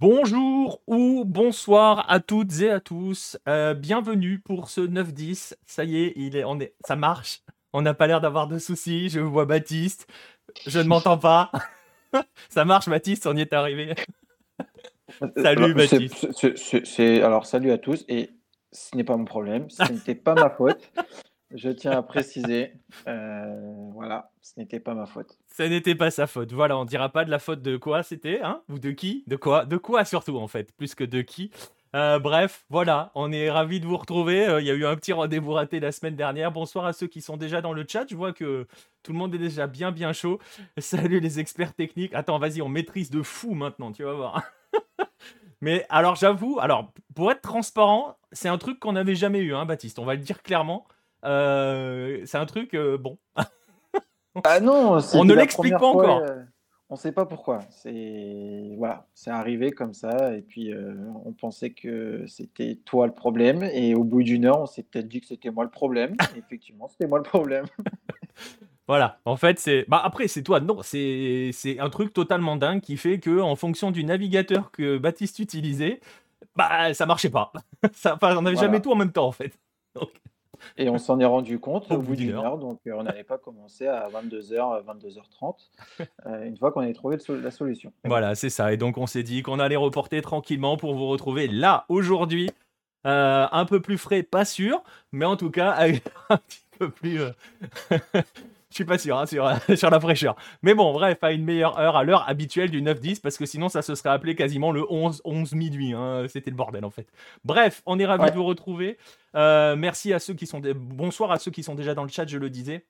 Bonjour ou bonsoir à toutes et à tous. Euh, bienvenue pour ce 9-10. Ça y est, il est, on est, ça marche. On n'a pas l'air d'avoir de soucis. Je vois Baptiste. Je ne m'entends pas. ça marche, Baptiste, on y est arrivé. salut, Baptiste. C'est, alors, salut à tous. Et ce n'est pas mon problème. Ce n'était pas ma faute. Je tiens à préciser, euh, voilà, ce n'était pas ma faute. Ce n'était pas sa faute. Voilà, on dira pas de la faute de quoi c'était, hein Ou de qui De quoi De quoi surtout, en fait, plus que de qui. Euh, bref, voilà, on est ravis de vous retrouver. Euh, il y a eu un petit rendez-vous raté la semaine dernière. Bonsoir à ceux qui sont déjà dans le chat. Je vois que tout le monde est déjà bien, bien chaud. Salut les experts techniques. Attends, vas-y, on maîtrise de fou maintenant, tu vas voir. Mais alors, j'avoue, alors, pour être transparent, c'est un truc qu'on n'avait jamais eu, hein, Baptiste. On va le dire clairement. Euh, c'est un truc, euh, bon. ah non, on ne l'explique pas encore. Euh, on ne sait pas pourquoi. C'est voilà, c'est arrivé comme ça, et puis on pensait que c'était toi le problème, et au bout d'une heure, on s'est peut-être dit que c'était moi le problème. effectivement, c'était moi le problème. Voilà, en fait, c'est. Bah, après, c'est toi. Non, c'est un truc totalement dingue qui fait que, en fonction du navigateur que Baptiste utilisait, bah, ça marchait pas. ça, enfin, on n'avait jamais tout en même temps, en fait. Donc... Et on s'en est rendu compte au, bout d'une heure. donc euh, on n'allait pas commencer à 22h, 22h30, euh, une fois qu'on avait trouvé la solution. Voilà, c'est ça. Et donc on s'est dit qu'on allait reporter tranquillement pour vous retrouver là, aujourd'hui. Euh, un peu plus frais, pas sûr, mais en tout cas, un petit peu plus. Je suis pas sûr hein, sur, sur, la fraîcheur. Mais bon, bref, à une meilleure heure, à l'heure habituelle du 9-10, parce que sinon ça se serait appelé quasiment le 11, minuit. Hein. C'était le bordel en fait. Bref, on est ravis de vous retrouver. Euh, merci à ceux qui sont. Bonsoir à ceux qui sont déjà dans le chat, je le disais.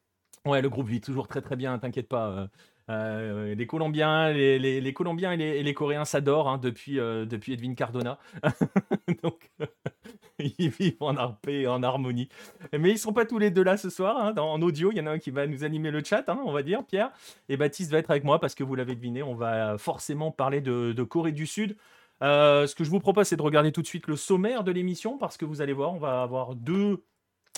Ouais, le groupe vit toujours très très bien, t'inquiète pas. Euh, euh, les Colombiens, les, Colombiens et les, Coréens s'adorent hein, depuis, depuis Edwin Cardona. Donc, ils vivent en en harmonie. Mais ils sont pas tous les deux là ce soir, hein, en audio. Il y en a un qui va nous animer le chat, hein, on va dire, Pierre. Et Baptiste va être avec moi parce que vous l'avez deviné, on va forcément parler de, Corée du Sud. Euh, ce que je vous propose, c'est de regarder tout de suite le sommaire de l'émission parce que vous allez voir, on va avoir deux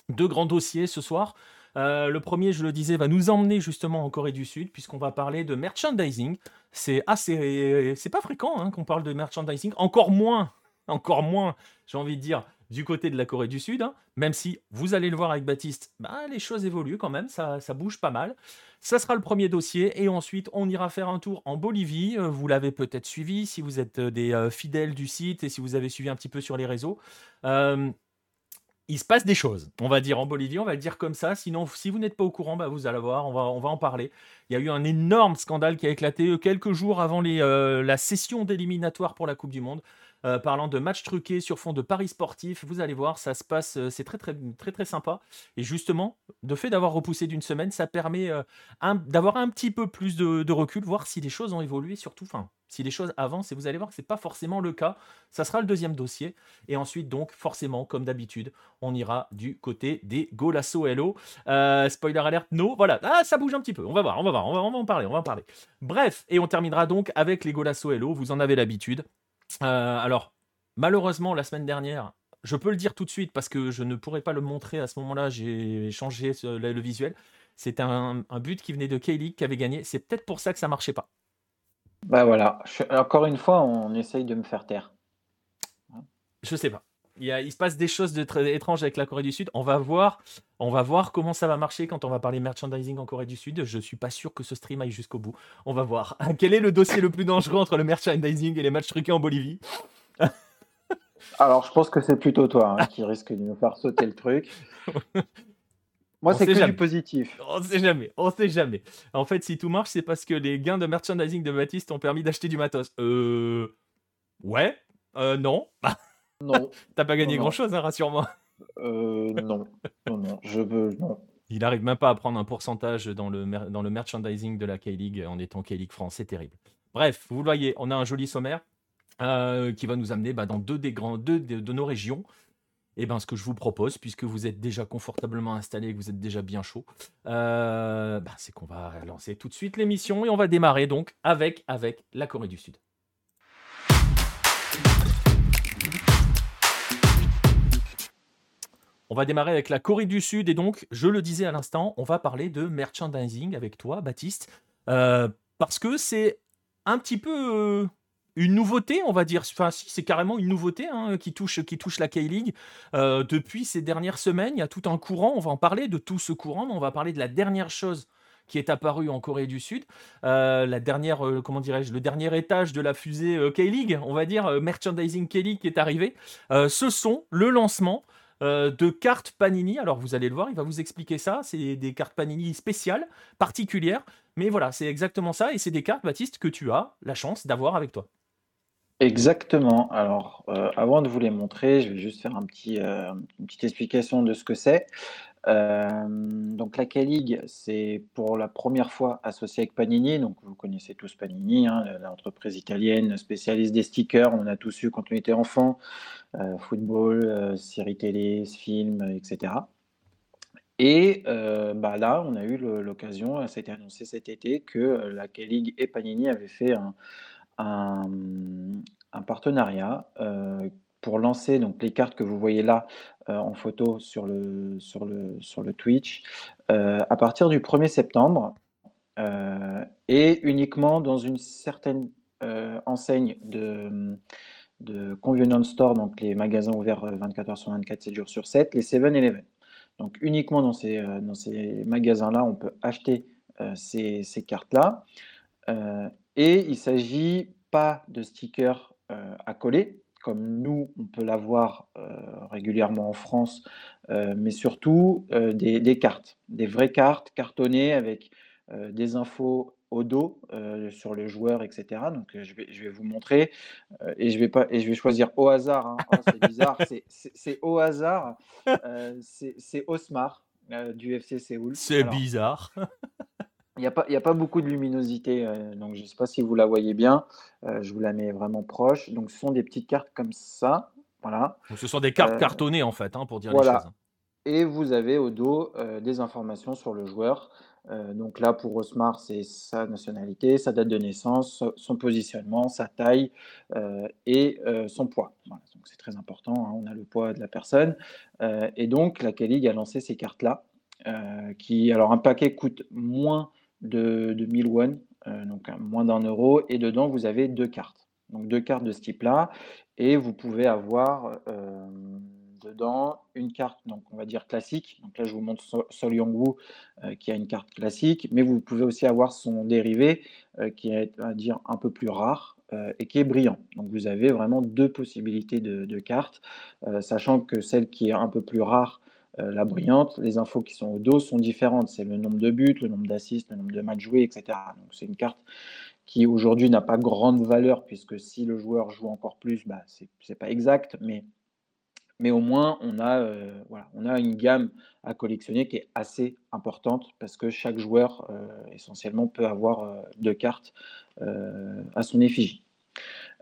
grands dossiers ce soir. Euh, le premier, je le disais, va nous emmener justement en Corée du Sud, puisqu'on va parler de merchandising. C'est assez, c'est pas fréquent hein, qu'on parle de merchandising, encore moins, encore moins, j'ai envie de dire, du côté de la Corée du Sud, hein, même si vous allez le voir avec Baptiste, bah, les choses évoluent quand même, ça, bouge pas mal. Ça sera le premier dossier et ensuite on ira faire un tour en Bolivie. Euh, vous l'avez peut-être suivi si vous êtes euh, des fidèles du site et si vous avez suivi un petit peu sur les réseaux. Il se passe des choses, on va dire en Bolivie, on va le dire comme ça. Sinon, si vous n'êtes pas au courant, bah, vous allez voir, on va, en parler. Il y a eu un énorme scandale qui a éclaté quelques jours avant les, la session d'éliminatoire pour la Coupe du Monde. Euh, parlant de matchs truqués sur fond de paris sportifs. Vous allez voir, ça se passe, euh, c'est très très très très sympa. Et justement, le fait d'avoir repoussé d'une semaine, ça permet euh, d'avoir un petit peu plus de, recul, voir si les choses ont évolué, surtout, enfin, si les choses avancent. Et vous allez voir que c'est pas forcément le cas. Ça sera le deuxième dossier. Et ensuite, donc, forcément, comme d'habitude, on ira du côté des Golasso Hello. spoiler alert, no. Voilà, ah, ça bouge un petit peu. On va voir, on va voir, on va, on va en parler, on va en parler. Bref, et on terminera donc avec les Golasso Hello. Vous en avez l'habitude. Euh, alors, malheureusement, la semaine dernière, je peux le dire tout de suite parce que je ne pourrais pas le montrer à ce moment-là, j'ai changé le, visuel. C'était un, but qui venait de K-League qui avait gagné. C'est peut-être pour ça que ça marchait pas. Bah voilà, encore une fois, on essaye de me faire taire. Je sais pas. Il, se passe des choses de très étranges avec la Corée du Sud. On va voir, on va voir comment ça va marcher quand on va parler merchandising en Corée du Sud. Je suis pas sûr que ce stream aille jusqu'au bout. On va voir. Quel est le dossier le plus dangereux entre le merchandising et les matchs truqués en Bolivie? Alors, je pense que c'est plutôt toi hein, qui risque de nous faire sauter le truc. Moi, c'est que du positif. On sait jamais, on sait jamais. En fait, si tout marche, c'est parce que les gains de merchandising de Baptiste ont permis d'acheter du matos. Euh. Ouais. Euh, non. Non. T'as pas gagné grand-chose, hein, rassure-moi. Euh, non. non, non, je veux, non. Il arrive même pas à prendre un pourcentage dans le, dans le merchandising de la K-League en étant K-League France, c'est terrible. Bref, vous le voyez, on a un joli sommaire euh, qui va nous amener bah, dans deux, des grands, deux de, nos régions. Et eh ben, ce que je vous propose, puisque vous êtes déjà confortablement installé et que vous êtes déjà bien chaud, euh, bah, c'est qu'on va lancer tout de suite l'émission et on va démarrer donc avec, avec la Corée du Sud. On va démarrer avec la Corée du Sud et donc, je le disais à l'instant, on va parler de merchandising avec toi, Baptiste, euh, parce que c'est un petit peu, euh, une nouveauté, on va dire. Enfin, si, c'est carrément une nouveauté hein, qui, touche, la K-League. Euh, depuis ces dernières semaines, il y a tout un courant. On va en parler de tout ce courant, mais on va parler de la dernière chose qui est apparue en Corée du Sud. La dernière, comment dirais-je, le dernier étage de la fusée K-League, on va dire, merchandising K-League qui est arrivé. ce sont le lancement de cartes Panini. Alors vous allez le voir, il va vous expliquer ça. C'est des cartes Panini spéciales, particulières. Mais voilà, c'est exactement ça. Et c'est des cartes, Baptiste, que tu as la chance d'avoir avec toi. Exactement. Alors, euh, avant de vous les montrer, je vais juste faire euh, une petite explication de ce que c'est. Euh, donc, la K-League, c'est pour la première fois associé avec Panini. Donc, vous connaissez tous Panini, hein, l'entreprise italienne spécialiste des stickers. On a tous eu quand on était enfant, football, séries télé, films, etc. Et bah là, on a eu l'occasion, ça a été annoncé cet été, que la K-League et Panini avaient fait un, un, partenariat euh, pour lancer donc, les cartes que vous voyez là euh, en photo sur le, sur le, sur le Twitch euh, à partir du 1er septembre et uniquement dans une certaine enseigne de, de convenience store, donc les magasins ouverts 24 heures sur 24, 7 jours sur 7, les 7-Eleven. Donc uniquement dans ces, dans ces magasins-là, on peut acheter ces, ces cartes-là. Et il ne s'agit pas de stickers euh, à coller, comme nous, on peut l'avoir euh, régulièrement en France, euh, mais surtout des, cartes, des vraies cartes cartonnées avec des infos au dos sur le joueur, etc. Donc je vais, je vais vous montrer et, je vais pas, et je vais choisir au hasard. Hein. Oh, c'est bizarre, c'est au hasard. c'est Osmar du FC Séoul. C'est bizarre. Il n'y a, pas, a pas beaucoup de luminosité, euh, donc je ne sais pas si vous la voyez bien. Euh, je vous la mets vraiment proche. Donc ce sont des petites cartes comme ça. Voilà. Donc, ce sont des cartes euh, cartonnées en fait, hein, pour dire les choses. Et vous avez au dos des informations sur le joueur. donc là, pour Osmar, c'est sa nationalité, sa date de naissance, son positionnement, sa taille et son poids. donc c'est très important, hein, on a le poids de la personne. et donc la K-League a lancé ces cartes-là. qui, alors un paquet coûte moins de, de 1000 won, euh, donc moins d'un euro, et dedans vous avez deux cartes. Donc deux cartes de ce type-là, et vous pouvez avoir euh, dedans une carte, donc on va dire classique. Donc là je vous montre Sol Yongwoo euh, qui a une carte classique, mais vous pouvez aussi avoir son dérivé qui est à dire un peu plus rare, et qui est brillant. Donc vous avez vraiment deux possibilités de, cartes, sachant que celle qui est un peu plus rare la brillante, les infos qui sont au dos sont différentes. C'est le nombre de buts, le nombre d'assists, le nombre de matchs joués, etc. Donc c'est une carte qui aujourd'hui n'a pas grande valeur, puisque si le joueur joue encore plus, bah, ce n'est pas exact, mais, mais au moins on a, euh, voilà, on a une gamme à collectionner qui est assez importante, parce que chaque joueur euh, essentiellement peut avoir deux cartes à son effigie.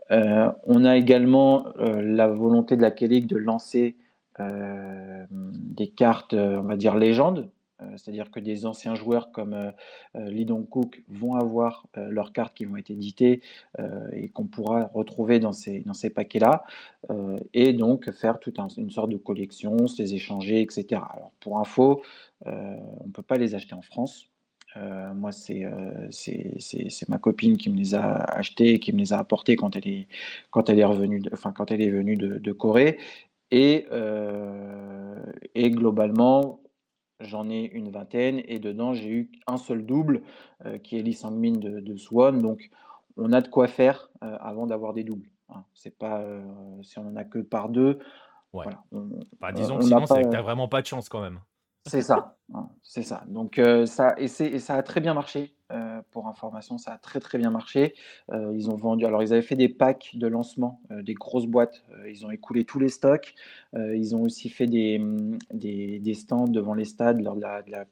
on a également la volonté de la K-League de lancer euh, des cartes, euh, on va dire, légendes. Euh, c'est-à-dire que des anciens joueurs comme Lee Dong-Cook vont avoir leurs cartes qui vont être éditées et qu'on pourra retrouver dans ces, dans ces paquets-là. et donc faire toute une sorte de collection, se les échanger, etc. Alors, pour info, on ne peut pas les acheter en France. moi, c'est c'est ma copine qui me les a achetés, qui me les a apportés quand elle est, quand elle est revenue, enfin quand elle est venue de Corée. Et, euh, et globalement, j'en ai une vingtaine et dedans, j'ai eu un seul double euh, qui est Lee Sang-min de, Swan. Donc, on a de quoi faire euh, avant d'avoir des doubles. Hein. C'est pas si on en a que par deux. Voilà, bah, disons que sinon, tu n'as vraiment pas de chance quand même. C'est ça, hein, c'est ça. Donc ça et, ça a très bien marché. pour information, ça a très très bien marché. ils ont vendu. Alors ils avaient fait des packs de lancement, des grosses boîtes. ils ont écoulé tous les stocks. ils ont aussi fait des, stands devant les stades lors de la, la,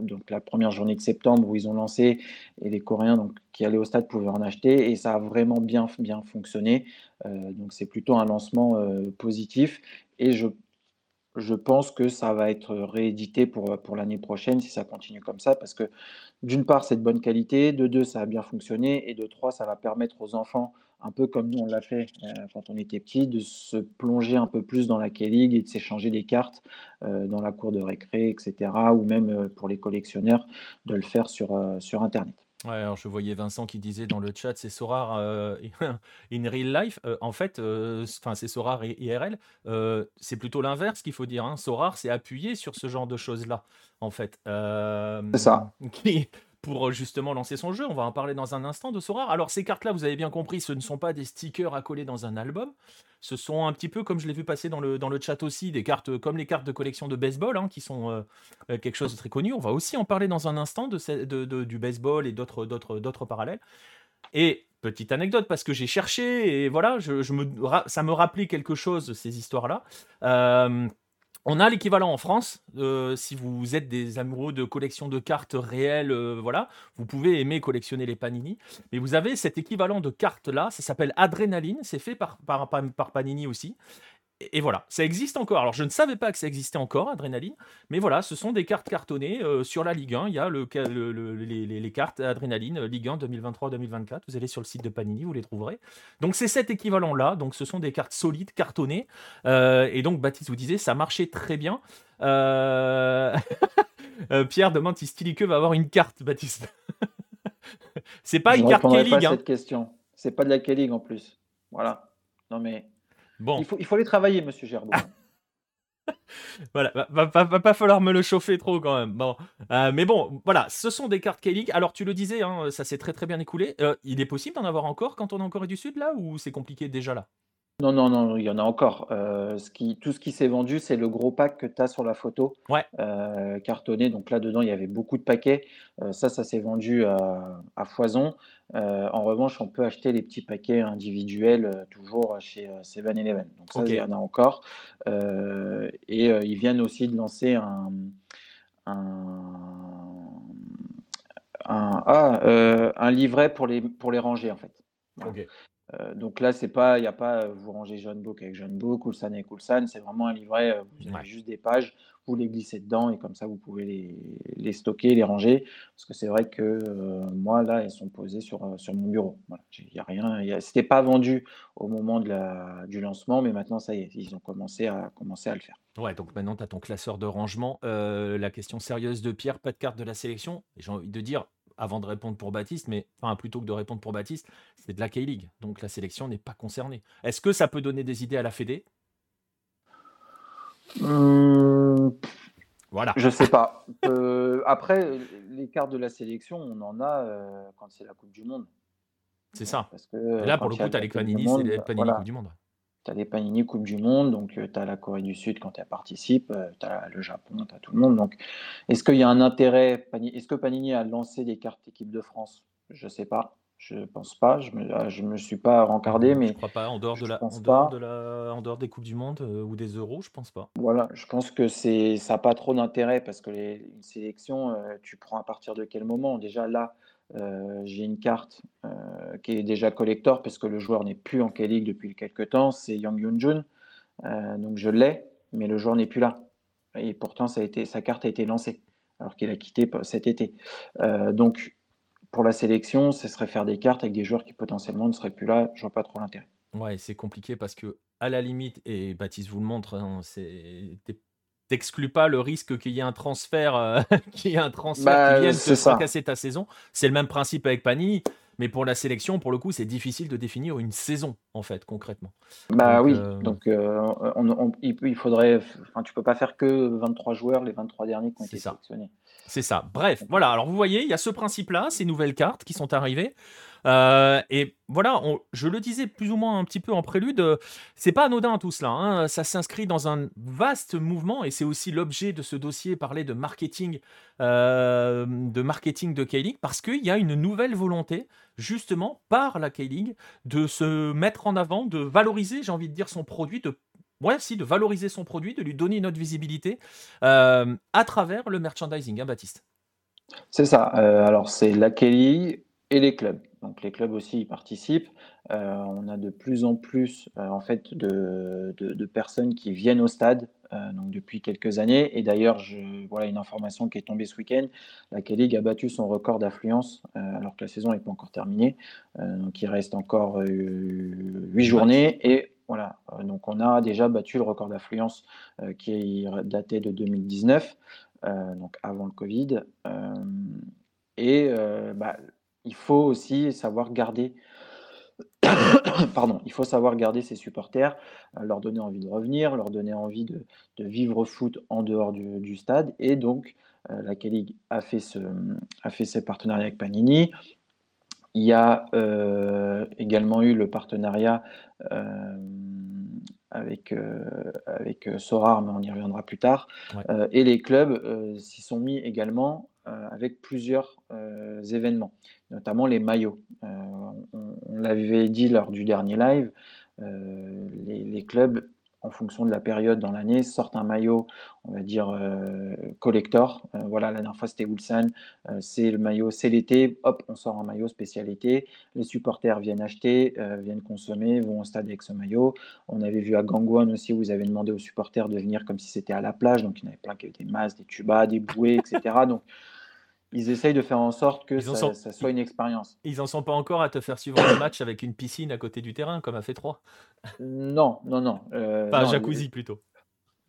donc la première journée de septembre où ils ont lancé et les Coréens donc, qui allaient au stade pouvaient en acheter et ça a vraiment bien, bien fonctionné. donc c'est plutôt un lancement positif et je je pense que ça va être réédité pour, pour l'année prochaine si ça continue comme ça, parce que d'une part, c'est de bonne qualité, de deux, ça a bien fonctionné, et de trois, ça va permettre aux enfants, un peu comme nous on l'a fait euh, quand on était petit, de se plonger un peu plus dans la K-League et de s'échanger des cartes euh, dans la cour de récré, etc., ou même euh, pour les collectionneurs, de le faire sur Internet. Ouais, alors je voyais Vincent qui disait dans le chat, c'est Sora euh, in real life. Euh, en fait, euh, enfin c'est Sora IRL. c'est plutôt l'inverse qu'il faut dire. Hein. C'est appuyer sur ce genre de choses-là, en fait. c'est ça. Qui, pour justement lancer son jeu. On va en parler dans un instant de Sora. Alors ces cartes-là, vous avez bien compris, ce ne sont pas des stickers à coller dans un album. Ce sont un petit peu, comme je l'ai vu passer dans le, chat aussi, des cartes comme les cartes de collection de baseball, hein, qui sont euh, euh, quelque chose de très connu. On va aussi en parler dans un instant du baseball et d'autres, parallèles. Et petite anecdote, parce que j'ai cherché et voilà, ça me rappelait quelque chose, ces histoires-là. Euh, on a l'équivalent en France. Euh, si vous êtes des amoureux de collection de cartes réelles, euh, voilà, vous pouvez aimer collectionner les Panini. Mais vous avez cet équivalent de cartes là, ça s'appelle Adrénaline. C'est fait par, Panini aussi et voilà, ça existe encore. Alors, je ne savais pas que ça existait encore, Adrénaline, mais voilà, ce sont des cartes cartonnées euh, sur la Ligue 1. Il y a le, les, cartes Adrénaline Ligue 1 2023-2024. Vous allez sur le site de Panini, vous les trouverez. Donc, c'est cet équivalent-là. Donc, ce sont des cartes solides, cartonnées. Euh, et donc, Baptiste vous disait, ça marchait très bien. Euh, Pierre demande si Stilique va avoir une carte, Baptiste. c'est pas une carte K-League. Hein. cette question. C'est pas de la K-League en plus. Voilà. Non, mais. Bon. Il faut, il faut travailler, monsieur Gerbeau. voilà, va, va, pas falloir me le chauffer trop quand même. Bon, euh, mais bon, voilà, ce sont des cartes K-League. Alors tu le disais, hein, ça s'est très très bien écoulé. Euh, il est possible d'en avoir encore quand on est en Corée du Sud là, ou c'est compliqué déjà là? Non, non, non, il y en a encore. Euh, ce qui, tout ce qui s'est vendu, c'est le gros pack que tu as sur la photo, Ouais. Euh, cartonné. Donc là-dedans, il y avait beaucoup de paquets. Euh, ça, ça s'est vendu à, foison. en revanche, on peut acheter les petits paquets individuels toujours chez 7-Eleven. Donc ça, il y en a encore. et ils viennent aussi de lancer un, ah, un, livret pour les, pour les ranger, en fait. Euh, donc là, c'est pas, il n'y a pas, euh, vous rangez John Book avec John Book, Coulsan avec Coulsan, c'est vraiment un livret, euh, vous avez juste des pages, vous les glissez dedans et comme ça, vous pouvez les, les stocker, les ranger. Parce que c'est vrai que moi, là, elles sont posées sur, sur mon bureau. Il y a rien, c'était pas vendu au moment de la, du lancement, mais maintenant, ça y est, ils ont commencé à, commencer à le faire. Ouais, donc maintenant, tu as ton classeur de rangement. la question sérieuse de Pierre, pas de carte de la sélection. J'ai envie de dire, avant de répondre pour Baptiste, mais enfin plutôt que de répondre pour Baptiste, c'est de la K-League. Donc la sélection n'est pas concernée. Est-ce que ça peut donner des idées à la Fédé? Hum, Voilà. Je sais pas. Euh, après, les cartes de la sélection, on en a euh, quand c'est la Coupe du Monde. C'est ça. Parce que, là, pour le coup, tu as les Panini, c'est les Panini Coupe du Monde tu as les Panini Coupe du Monde, donc tu as la Corée du Sud quand elle participe, tu as le Japon, tu as tout le monde. Donc, est-ce qu'il y a un intérêt Est-ce que Panini a lancé des cartes équipe de France? Je ne sais pas. Je pense pas. Je me, ah, je me suis pas rencardé, mais je crois pas. En dehors de la, en dehors, de la, en dehors des coupes du monde ou des euros, je pense pas. Voilà, je pense que c'est, ça n'a pas trop d'intérêt parce que les, une sélection, tu prends à partir de quel moment? Déjà là, euh, j'ai une carte euh, qui est déjà collector parce que le joueur n'est plus en K-League depuis quelques temps, c'est Yang Yun-jun. Euh, donc je l'ai, mais le joueur n'est plus là. Et pourtant, sa carte a été lancée alors qu'il a quitté cet été. donc pour la sélection, ce serait faire des cartes avec des joueurs qui potentiellement ne seraient plus là. Je vois pas trop l'intérêt. Ouais, c'est compliqué parce que à la limite, et Baptiste vous le montre, hein, c'est t'exclus pas le risque qu'il y ait un transfert, euh, qu'il y ait un transfert qui bah, vienne te casser ta saison. C'est le même principe avec Panini, mais pour la sélection, pour le coup, c'est difficile de définir une saison en fait concrètement. Bah oui, euh, donc euh, il, faudrait, enfin, tu peux pas faire que 23 joueurs, les 23 derniers qui ont été sélectionnés. C'est ça. Bref, voilà. Alors vous voyez, il y a ce principe-là, ces nouvelles cartes qui sont arrivées. Euh, et voilà, je le disais plus ou moins un petit peu en prélude, c'est pas anodin tout cela. Hein. Ça s'inscrit dans un vaste mouvement et c'est aussi l'objet de ce dossier, parler de marketing, euh, de marketing de K-League, parce qu'il y a une nouvelle volonté, justement, par la K-League, de se mettre en avant, de valoriser, j'ai envie de dire, son produit, de ouais, si, de valoriser son produit, de lui donner une autre visibilité euh, à travers le merchandising, hein, Baptiste? C'est ça. alors, c'est la Kelly et les clubs. Donc les clubs aussi y participent. Euh, on a de plus en plus euh, en fait de, de, personnes qui viennent au stade euh, donc depuis quelques années. Et d'ailleurs, voilà une information qui est tombée ce week-end. La K-League a battu son record d'affluence alors que la saison n'est pas encore terminée. donc il reste encore huit journées et voilà. donc on a déjà battu le record d'affluence qui est daté de 2019, donc avant le Covid. et bah, il faut aussi savoir garder pardon, il faut savoir garder ses supporters, euh, leur donner envie de revenir, leur donner envie de, vivre foot en dehors du, stade. Et donc, euh, la K-League a fait, ce, a fait ses partenariats avec Panini. Il y a euh, également eu le partenariat avec, avec Sorar, mais on y reviendra plus tard. et les clubs s'y sont mis également avec plusieurs événements, notamment les maillots. on, l'avait dit lors du dernier live, les, clubs en fonction de la période dans l'année, sortent un maillot, on va dire, euh, collector. Euh, voilà, la dernière fois c'était euh, c'est le maillot, c'est l'été, hop, on sort un maillot spécialité. Les supporters viennent acheter, viennent consommer, vont au stade avec ce maillot. On avait vu à Gangwon aussi, où vous avez demandé aux supporters de venir comme si c'était à la plage, donc il y en avait plein qui avaient des masses, des tubas, des bouées, etc. donc ils essayent de faire en sorte que ça, soit une expérience. Ils en sont pas encore à te faire suivre le match avec une piscine à côté du terrain, comme a fait 3 Non, non, non. Euh, pas un jacuzzi plutôt.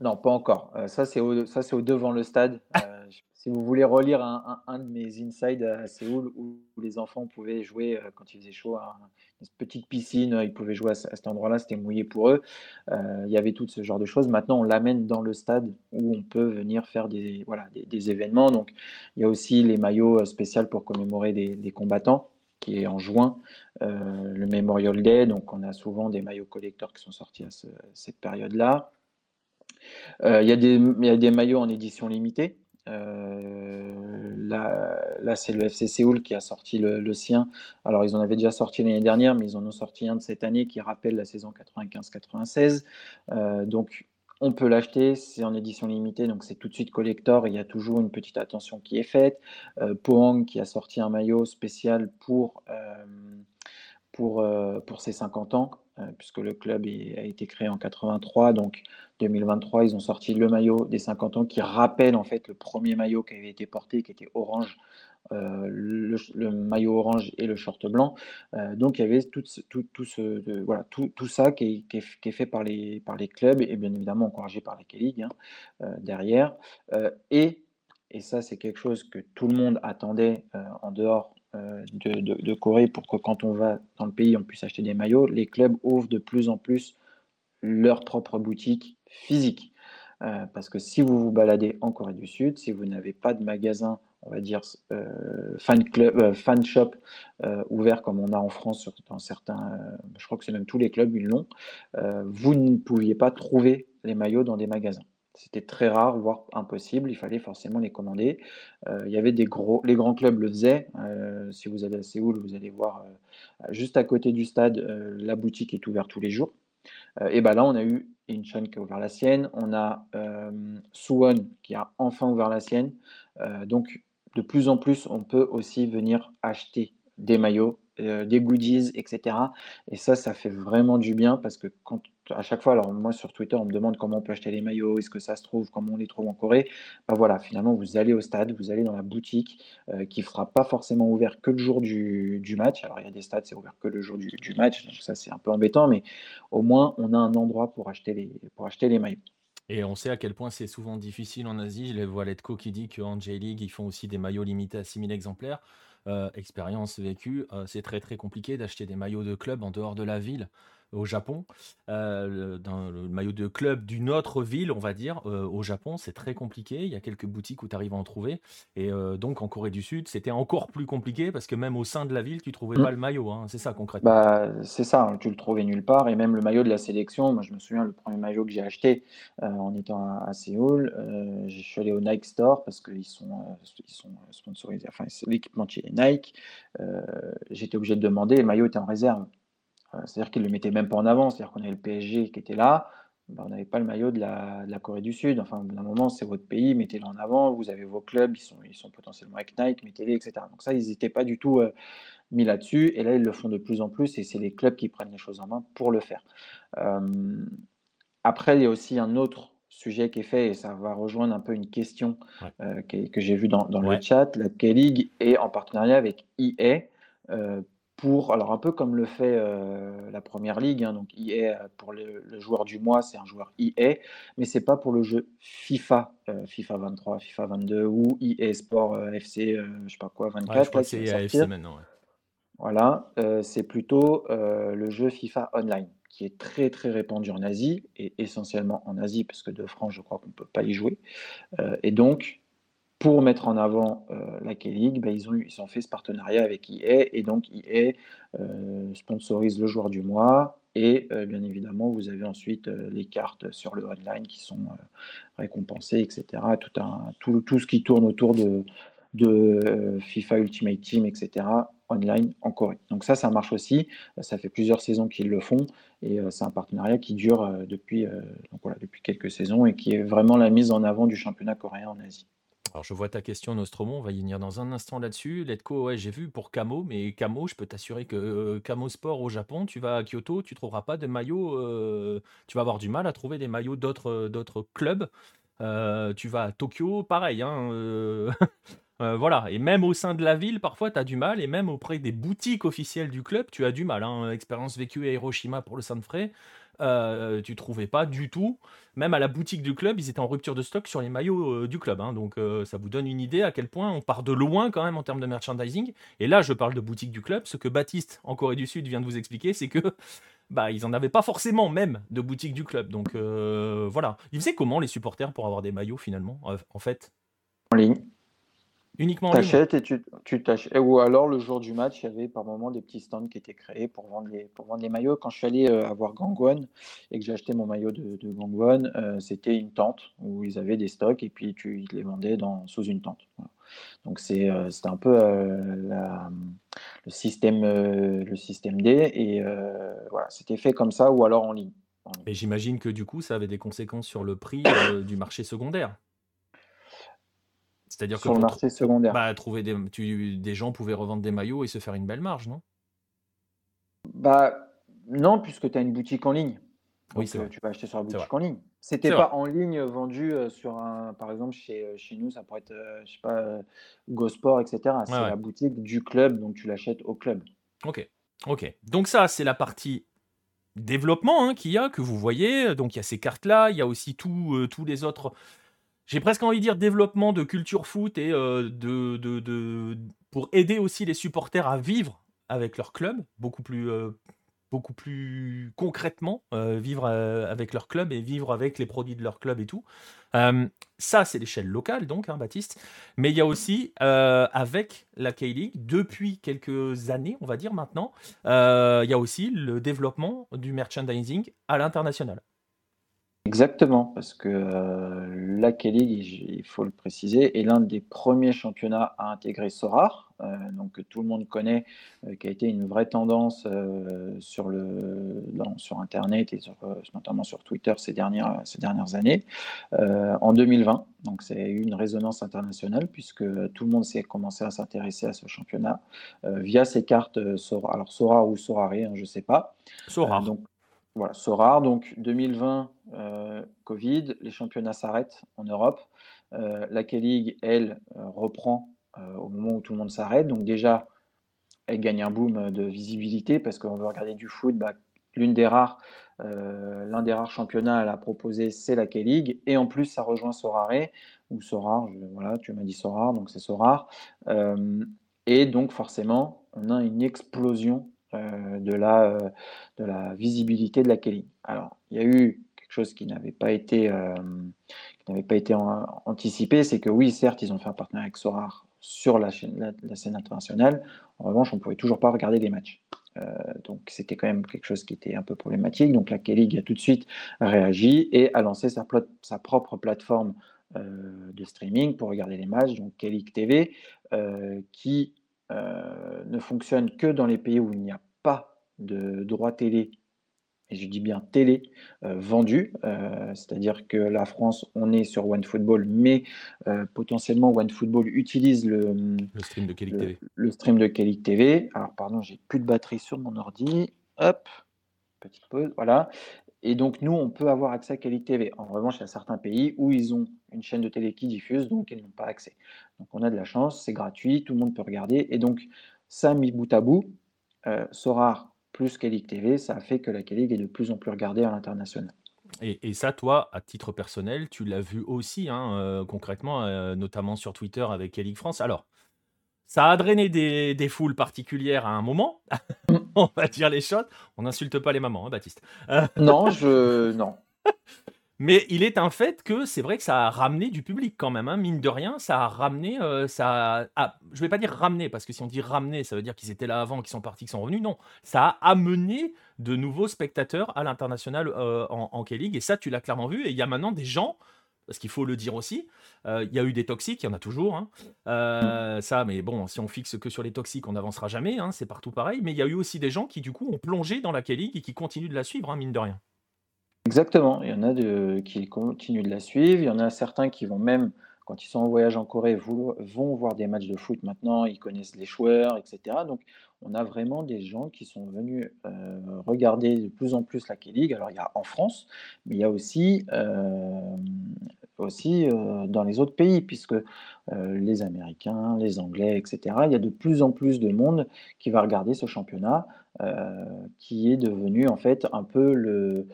Non, pas encore. Euh, ça, c'est au, ça, c'est au devant le stade. Euh, si vous voulez relire un, de mes insides à Séoul où, les enfants pouvaient jouer euh, quand il faisait chaud à une petite piscine, ils pouvaient jouer à, cet endroit-là, c'était mouillé pour eux. il y avait tout ce genre de choses. Maintenant, on l'amène dans le stade où on peut venir faire des, voilà, des, événements. Donc, il y a aussi les maillots spéciaux pour commémorer des, combattants qui est en juin, le Memorial Day. Donc, on a souvent des maillots collecteurs qui sont sortis à cette période-là. Il y, y, a des maillots en édition limitée. Euh, là, c'est le FC Séoul qui a sorti le, sien. Alors, ils en avaient déjà sorti l'année dernière, mais ils en ont sorti un de cette année qui rappelle la saison 95-96. Euh, donc, on peut l'acheter, c'est en édition limitée, donc c'est tout de suite collector. Il y a toujours une petite attention qui est faite. Euh, qui a sorti un maillot spécial pour, pour, pour ses 50 ans. Euh, puisque le club a été créé en 83. Donc 2023, ils ont sorti le maillot des 50 ans qui rappelle en fait le premier maillot qui avait été porté, qui était orange. Euh, le, maillot orange et le short blanc. Euh, donc il y avait tout, ce, voilà, tout, ça qui est, fait par les, les clubs et bien évidemment encouragé par la K-League hein, derrière. et ça, c'est quelque chose que tout le monde attendait en dehors euh, de, Corée pour que quand on va dans le pays, on puisse acheter des maillots. Les clubs ouvrent de plus en plus leur propre boutique physique. Euh, parce que si vous vous baladez en Corée du Sud, si vous n'avez pas de magasin, on va dire euh, fan club, fan shop ouvert comme on a en France dans certains, je crois que c'est même tous les clubs ils l'ont, vous ne pouviez pas trouver les maillots dans des magasins. C'était très rare, voire impossible. Il fallait forcément les commander. Euh, il y avait des gros, les grands clubs le faisaient. Euh, si vous allez à Séoul, vous allez voir euh, juste à côté du stade, la boutique est ouverte tous les jours. et ben là, on a eu Incheon qui a ouvert la sienne. On a Suwon qui a enfin ouvert la sienne. donc, de plus en plus, on peut aussi venir acheter des maillots, des goodies, etc. Et ça, ça fait vraiment du bien parce que quand à chaque fois, alors moi sur Twitter, on me demande comment on peut acheter les maillots, est-ce que ça se trouve, comment on les trouve en Corée. Ben voilà, finalement, vous allez au stade, vous allez dans la boutique euh, qui ne sera pas forcément ouvert que le jour du, match. Alors il y a des stades, c'est ouvert que le jour du, match, donc ça c'est un peu embêtant, mais au moins on a un endroit pour acheter les, pour acheter les maillots. Et on sait à quel point c'est souvent difficile en Asie. Je vois Letco qui dit qu'en J-League, ils font aussi des maillots limités à 6000 exemplaires. Euh, expérience vécue, euh, c'est très très compliqué d'acheter des maillots de club en dehors de la ville au Japon, euh, dans le maillot de club d'une autre ville, on va dire, euh, au Japon, c'est très compliqué. Il y a quelques boutiques où tu arrives à en trouver. Et euh, donc en Corée du Sud, c'était encore plus compliqué parce que même au sein de la ville, tu trouvais mmh. pas le maillot. Hein. C'est ça concrètement. Bah, c'est ça, hein, tu le trouvais nulle part. Et même le maillot de la sélection, moi je me souviens, le premier maillot que j'ai acheté en étant à, Séoul, je suis allé au Nike Store parce qu'ils sont, ils sont sponsorisés, enfin l'équipementier Nike. J'étais obligé de demander, le maillot était en réserve. Euh, c'est-à-dire qu'ils ne le mettaient même pas en avant. C'est-à-dire qu'on avait le PSG qui était là, ben, on n'avait pas le maillot de la, Corée du Sud. Enfin, d'un moment, c'est votre pays, mettez-le en avant. Vous avez vos clubs, ils sont, ils sont potentiellement avec Nike, mettez-les, etc. Donc ça, ils n'étaient pas du tout euh, mis là-dessus. Et là, ils le font de plus en plus. Et c'est les clubs qui prennent les choses en main pour le faire. Euh, après, il y a aussi un autre sujet qui est fait, et ça va rejoindre un peu une question que, j'ai vue dans, le chat. La K-League est en partenariat avec EA pour, alors un peu comme le fait euh, la première ligue, hein, donc EA pour le, joueur du mois, c'est un joueur EA, mais c'est pas pour le jeu FIFA, euh, FIFA 23, FIFA 22 ou EA Sport euh, FC, je sais pas quoi, 24. c'est EA FC maintenant. Voilà, euh, c'est plutôt le jeu FIFA Online, qui est très très répandu en Asie, et essentiellement en Asie, parce que de France, je crois qu'on ne peut pas y jouer. Et donc, pour mettre en avant la K-League, ben, ils, ont fait ce partenariat avec EA, et donc EA sponsorise le joueur du mois, et bien évidemment, vous avez ensuite les cartes sur le online qui sont récompensées, etc. Tout, un, tout, tout, ce qui tourne autour de, de FIFA Ultimate Team, etc online en Corée. Donc ça, ça marche aussi. Ça fait plusieurs saisons qu'ils le font et euh, c'est un partenariat qui dure euh, depuis, euh, donc voilà, depuis quelques saisons et qui est vraiment la mise en avant du championnat coréen en Asie. Alors, je vois ta question, Nostromo. On va y venir dans un instant là-dessus. Letco, ouais, j'ai vu pour Camo, mais Camo, je peux t'assurer que Camo Sport au Japon, tu vas à Kyoto, tu trouveras pas de maillots. tu vas avoir du mal à trouver des maillots d'autres clubs. tu vas à Tokyo, pareil. Hein, Euh, voilà, et même au sein de la ville, parfois, tu as du mal, et même auprès des boutiques officielles du club, tu as du mal. Hein. Expérience vécue à Hiroshima pour le Sanfrecce, euh, tu trouvais pas du tout. Même à la boutique du club, ils étaient en rupture de stock sur les maillots euh, du club. Hein. donc euh, ça vous donne une idée à quel point on part de loin quand même en termes de merchandising. Et là, je parle de boutique du club. Ce que Baptiste, en Corée du Sud, vient de vous expliquer, c'est que bah, ils en avaient pas forcément même de boutique du club. Donc voilà. Ils faisaient comment les supporters pour avoir des maillots finalement, en fait? En ligne. Uniquement T'achètes et tu, tu t'achètes. Ou alors le jour du match, il y avait par moment des petits stands qui étaient créés pour vendre les, pour vendre les maillots. Quand je suis allé euh, avoir Gangwon et que j'ai acheté mon maillot de, de Gangwon, euh, c'était une tente où ils avaient des stocks et puis tu, ils les vendaient dans, sous une tente. Donc c'est, euh, c'était un peu la, le, système, le système D et voilà, c'était fait comme ça ou alors en ligne. Et j'imagine que du coup, ça avait des conséquences sur le prix du marché secondaire. C'est-à-dire que sur le marché secondaire. Bah, trouver des, des gens pouvaient revendre des maillots et se faire une belle marge, non? Bah non, puisque tu as une boutique en ligne. oui, c'est vrai. Tu vas acheter sur la boutique en ligne. C'était pas en ligne vendu euh, sur un, par exemple chez, euh, chez nous, ça pourrait être, euh, je sais pas, GoSport, etc. C'est la boutique du club, donc tu l'achètes au club. Ok, ok. Donc ça, c'est la partie développement hein, qu'il y a, que vous voyez. Donc il y a ces cartes-là, il y a aussi tous les autres j'ai presque envie de dire développement de culture foot et euh, de, pour aider aussi les supporters à vivre avec leur club beaucoup plus, euh, concrètement, euh, vivre avec leur club et vivre avec les produits de leur club et tout. ça, c'est l'échelle locale, donc, hein, Baptiste. Mais il y a aussi, avec la K-League, depuis quelques années, on va dire maintenant, il y a aussi le développement du merchandising à l'international. Exactement, parce que euh, la K-League, il faut le préciser, est l'un des premiers championnats à intégrer Sorar, euh, donc que tout le monde connaît, euh, qui a été une vraie tendance sur, le, sur Internet et notamment sur Twitter ces dernières, ces dernières années, en 2020. Donc c'est eu une résonance internationale puisque tout le monde s'est commencé à s'intéresser à ce championnat via ces cartes Sorar, alors Sorar ou Sorari, hein, je ne sais pas. Sorar. donc voilà, rare. Donc 2020, euh, Covid, les championnats s'arrêtent en Europe. Euh, la K-League, elle, euh, reprend au moment où tout le monde s'arrête. Donc déjà, elle gagne un boom de visibilité parce qu'on veut regarder du foot. Bah, des l'un des rares championnats à la proposer, c'est la K-League. Et en plus, ça rejoint Sorare, ou Sorar, voilà, tu m'as dit Sorar, donc c'est Sorar. et donc forcément, on a une explosion de, la, euh, de la visibilité de la Kelly. Alors, il y a eu quelque chose qui n'avait pas été, euh, n'avait pas été anticipé, c'est que oui, certes, ils ont fait un partenariat avec Sorar sur la, scène internationale. En revanche, on ne pouvait toujours pas regarder les matchs. donc c'était quand même quelque chose qui était un peu problématique. Donc la K-League a tout de suite réagi et a lancé sa, sa propre plateforme de streaming pour regarder les matchs, donc K-League TV, qui euh, ne fonctionne que dans les pays où il n'y a pas de droit télé, et je dis bien télé, euh, vendu. Euh, c'est-à-dire que la France, on est sur OneFootball, mais potentiellement OneFootball utilise le, le stream de Kelly TV. Le stream de TV. Alors, pardon, j'ai plus de batterie sur mon ordi. Hop, petite pause, voilà. Et donc, nous, on peut avoir accès à Kelly TV. En revanche, il y a certains pays où ils ont une chaîne de télé qui diffuse, donc ils n'ont pas accès. Donc, on a de la chance, c'est gratuit, tout le monde peut regarder. Et donc, ça, mis bout à bout, euh, Sorar plus Kelly TV, ça a fait que la Kelly est de plus en plus regardée à l'international. Et, ça, toi, à titre personnel, tu l'as vu aussi, hein, euh, concrètement, euh, notamment sur Twitter avec Kelly France. Alors, ça a drainé des, des foules particulières à un moment. On va dire les choses. On n'insulte pas les mamans, hein, Baptiste. Euh, non, je. Non. Mais il est un fait que c'est vrai que ça a ramené du public quand même, hein. mine de rien, ça a ramené, euh, ça a, ah, je vais pas dire ramener, parce que si on dit ramener, ça veut dire qu'ils étaient là avant, qu'ils sont partis, qu'ils sont revenus, non, ça a amené de nouveaux spectateurs à l'international euh, en, en K-League, et ça tu l'as clairement vu, et il y a maintenant des gens, parce qu'il faut le dire aussi, euh, il y a eu des toxiques, il y en a toujours, hein. ça, mais bon, si on fixe que sur les toxiques, on n'avancera jamais, hein, c'est partout pareil, mais il y a eu aussi des gens qui du coup ont plongé dans la K-League et qui continuent de la suivre, mine de rien. Exactement, il y en a qui continuent de la suivre, il y en a certains qui vont même, quand ils sont en voyage en Corée, vont voir des matchs de foot maintenant, ils connaissent les joueurs, etc. Donc on a vraiment des gens qui sont venus euh, regarder de plus en plus la K-League. Alors il y a en France, mais il y a aussi, euh, aussi euh, dans les autres pays, puisque les Américains, les Anglais, etc. Il y a de plus en plus de monde qui va regarder ce championnat, qui est devenu en fait un peu le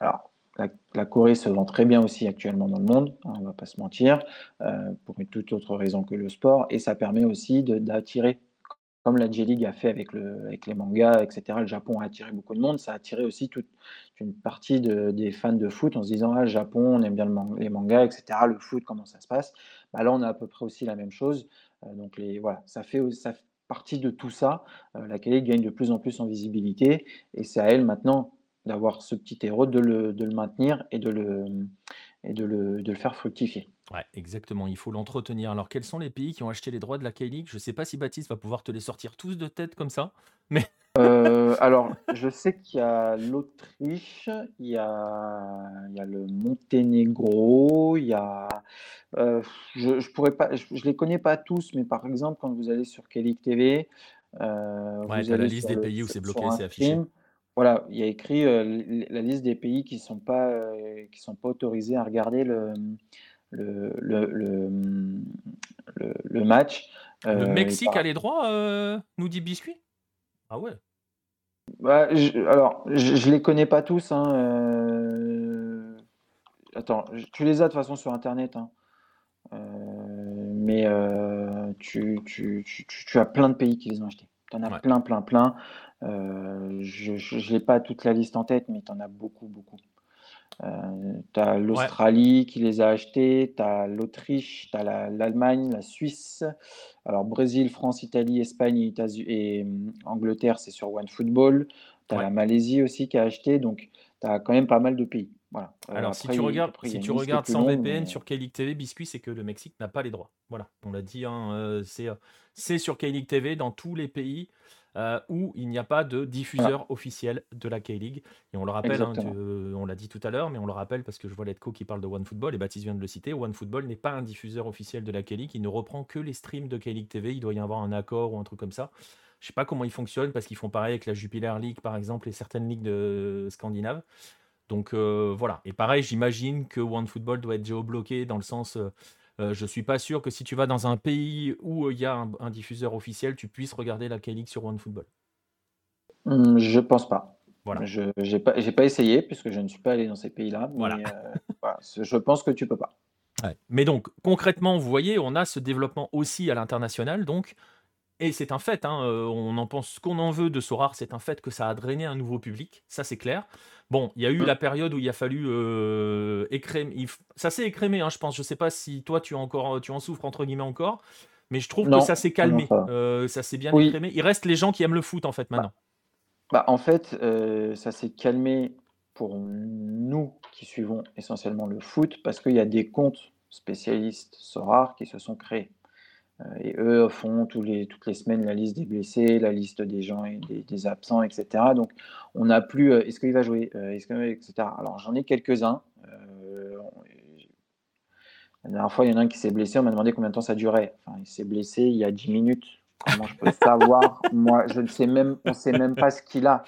alors, la, Corée se vend très bien aussi actuellement dans le monde, hein, on ne va pas se mentir, euh, pour une toute autre raison que le sport, et ça permet aussi d'attirer, comme la J-League a fait avec, le, avec les mangas, etc. Le Japon a attiré beaucoup de monde, ça a attiré aussi toute une partie des fans de foot en se disant Ah, le Japon, on aime bien les mangas, etc. Le foot, comment ça se passe? Bah, Là, on a à peu près aussi la même chose. Euh, donc, les, voilà, ça fait, ça, partie de tout ça, euh, la Calais gagne de plus en plus en visibilité et c'est à elle maintenant d'avoir ce petit héros, de le, maintenir et de le faire fructifier. Ouais, exactement, il faut l'entretenir. Alors, quels sont les pays qui ont acheté les droits de la K-League? Je ne sais pas si Baptiste va pouvoir te les sortir tous de tête comme ça, mais... Euh, alors, je sais qu'il y a l'Autriche, il y a, il y a le Monténégro, il y a... Euh, je ne pourrais pas, je, les connais pas tous, mais par exemple, quand vous allez sur K-League TV, euh, ouais, vous la liste des pays où c'est bloqué, c'est affiché. Voilà, il y a écrit la liste des pays qui ne sont, pas, qui sont pas autorisés à regarder le, le, le, le, match. Le Mexique a les droits, nous dit Biscuit? Ah ouais bah, Alors, je ne les connais pas tous. Hein, Attends, tu les as de toute façon sur Internet. Hein. mais tu, tu, tu, tu, as plein de pays qui les ont achetés. Tu en as plein, plein, plein. Euh, je n'ai pas toute la liste en tête, mais tu en as beaucoup, beaucoup. Euh, tu as l'Australie qui les a achetés, tu as l'Autriche, tu as l'Allemagne, la, Suisse. Alors Brésil, France, Italie, Espagne et, et hum, Angleterre, c'est sur OneFootball. Tu as la Malaisie aussi qui a acheté, donc tu as quand même pas mal de pays. Voilà. Euh, Alors, si tu regardes, si tu regardes sans VPN sur K-League TV, Biscuit, c'est que le Mexique n'a pas les droits. Voilà, on l'a dit, hein, c'est sur K-League TV dans tous les pays. Euh, où il n'y a pas de diffuseur officiel de la K-League. Et on le rappelle, hein, on l'a dit tout à l'heure, mais on le rappelle parce que je vois Letco qui parle de OneFootball et Baptiste vient de le citer. OneFootball n'est pas un diffuseur officiel de la K-League, il ne reprend que les streams de K-League TV. Il doit y avoir un accord ou un truc comme ça. Je sais pas comment il fonctionne parce qu'ils font pareil avec la Jupiler League par exemple et certaines ligues de Scandinave. Donc euh, voilà. Et pareil, j'imagine que OneFootball doit être géobloqué dans le sens. Euh, euh, je suis pas sûr que si tu vas dans un pays où il y a un, diffuseur officiel, tu puisses regarder la K-League sur OneFootball. Hum, je pense pas. Voilà. Je n'ai pas, pas, essayé puisque je ne suis pas allé dans ces pays-là. Voilà. Euh, je pense que tu peux pas. Mais donc, concrètement, vous voyez, on a ce développement aussi à l'international. Donc, et c'est un fait, hein, euh, on en pense ce qu'on en veut de Sorar, c'est un fait que ça a drainé un nouveau public, ça c'est clair. Bon, il y a eu la période où il a fallu euh, écrémer, ça s'est écrémé, hein, je pense. Je sais pas si toi tu en, encore, tu en souffres entre guillemets encore, mais je trouve que ça s'est calmé, euh, ça s'est bien écrémé. Il reste les gens qui aiment le foot en fait maintenant. Bah, bah en fait, ça s'est calmé pour nous qui suivons essentiellement le foot parce qu'il y a des comptes spécialistes Sorar qui se sont créés. Euh, et eux font tous toutes les semaines la liste des blessés, la liste des gens et des, absents, etc. Donc on n'a plus euh, est-ce qu'il va jouer, euh, est-ce que, etc. Alors j'en ai quelques-uns. la dernière fois, il y en a un qui s'est blessé, on m'a demandé combien de temps ça durait. Enfin, il s'est blessé il y a 10 minutes. Comment je peux savoir? Moi, je ne sais même, on sait même pas ce qu'il a.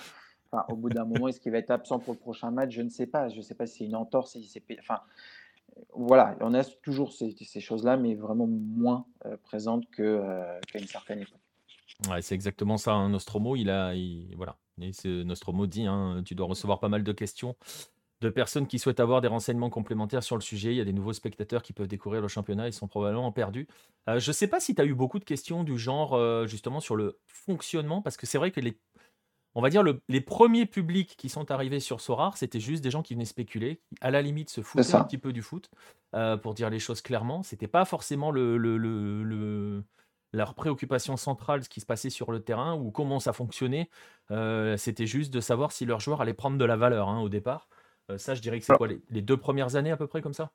Enfin, au bout d'un moment, est-ce qu'il va être absent pour le prochain match? Je ne sais pas. Je ne sais pas si c'est une entorse, si c'est. Enfin, voilà, on a toujours ces, choses-là, mais vraiment moins euh, présentes euh, qu'à une certaine époque. C'est exactement ça. Hein. Nostromo, il a, voilà. Nostromo dit, hein, tu dois recevoir pas mal de questions de personnes qui souhaitent avoir des renseignements complémentaires sur le sujet. Il y a des nouveaux spectateurs qui peuvent découvrir le championnat, ils sont probablement perdus. Euh, je ne sais pas si tu as eu beaucoup de questions du genre justement sur le fonctionnement, parce que c'est vrai que les, on va dire les premiers publics qui sont arrivés sur Sorar, c'était juste des gens qui venaient spéculer, qui à la limite se foutaient un petit peu du foot, euh, pour dire les choses clairement. C'était pas forcément le, le, leur préoccupation centrale, ce qui se passait sur le terrain ou comment ça fonctionnait. c'était juste de savoir si leurs joueurs allaient prendre de la valeur hein, au départ. Euh, ça, je dirais que c'est quoi les, deux premières années à peu près comme ça?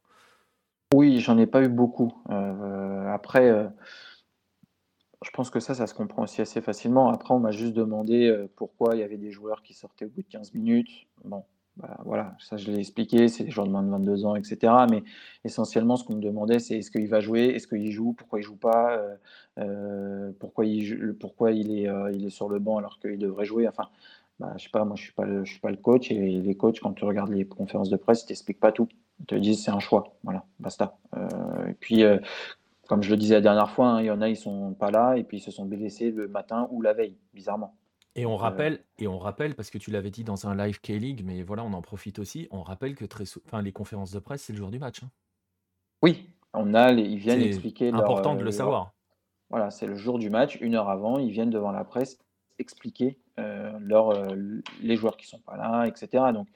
Oui, j'en ai pas eu beaucoup. Euh, après, euh, je pense que ça, ça se comprend aussi assez facilement. Après, on m'a juste demandé pourquoi il y avait des joueurs qui sortaient au bout de 15 minutes. Bon, bah, voilà, ça je l'ai expliqué, c'est des joueurs de moins de 22 ans, etc. Mais essentiellement, ce qu'on me demandait, c'est est-ce qu'il va jouer, est-ce qu'il joue, pourquoi il joue pas, pourquoi, il, pourquoi il, est, sur le banc alors qu'il devrait jouer? Enfin, bah, je sais pas, moi je suis suis pas le coach et les coachs quand tu regardes les conférences de presse, ils t'expliquent pas tout. Ils te disent c'est un choix, voilà, basta. Euh, et puis euh, comme je le disais la dernière fois, hein, il y en a ils sont pas là et puis ils se sont blessés le matin ou la veille, bizarrement. Et on euh, rappelle, et on rappelle parce que tu l'avais dit dans un live K-League, mais voilà, on en profite aussi. On rappelle que très, enfin, les conférences de presse, c'est le jour du match. Hein. Oui, on a, ils viennent expliquer. Important de le savoir. Voilà, c'est le jour du match, une heure avant, ils viennent devant la presse expliquer euh, leur, euh, les joueurs qui sont pas là, etc. Donc,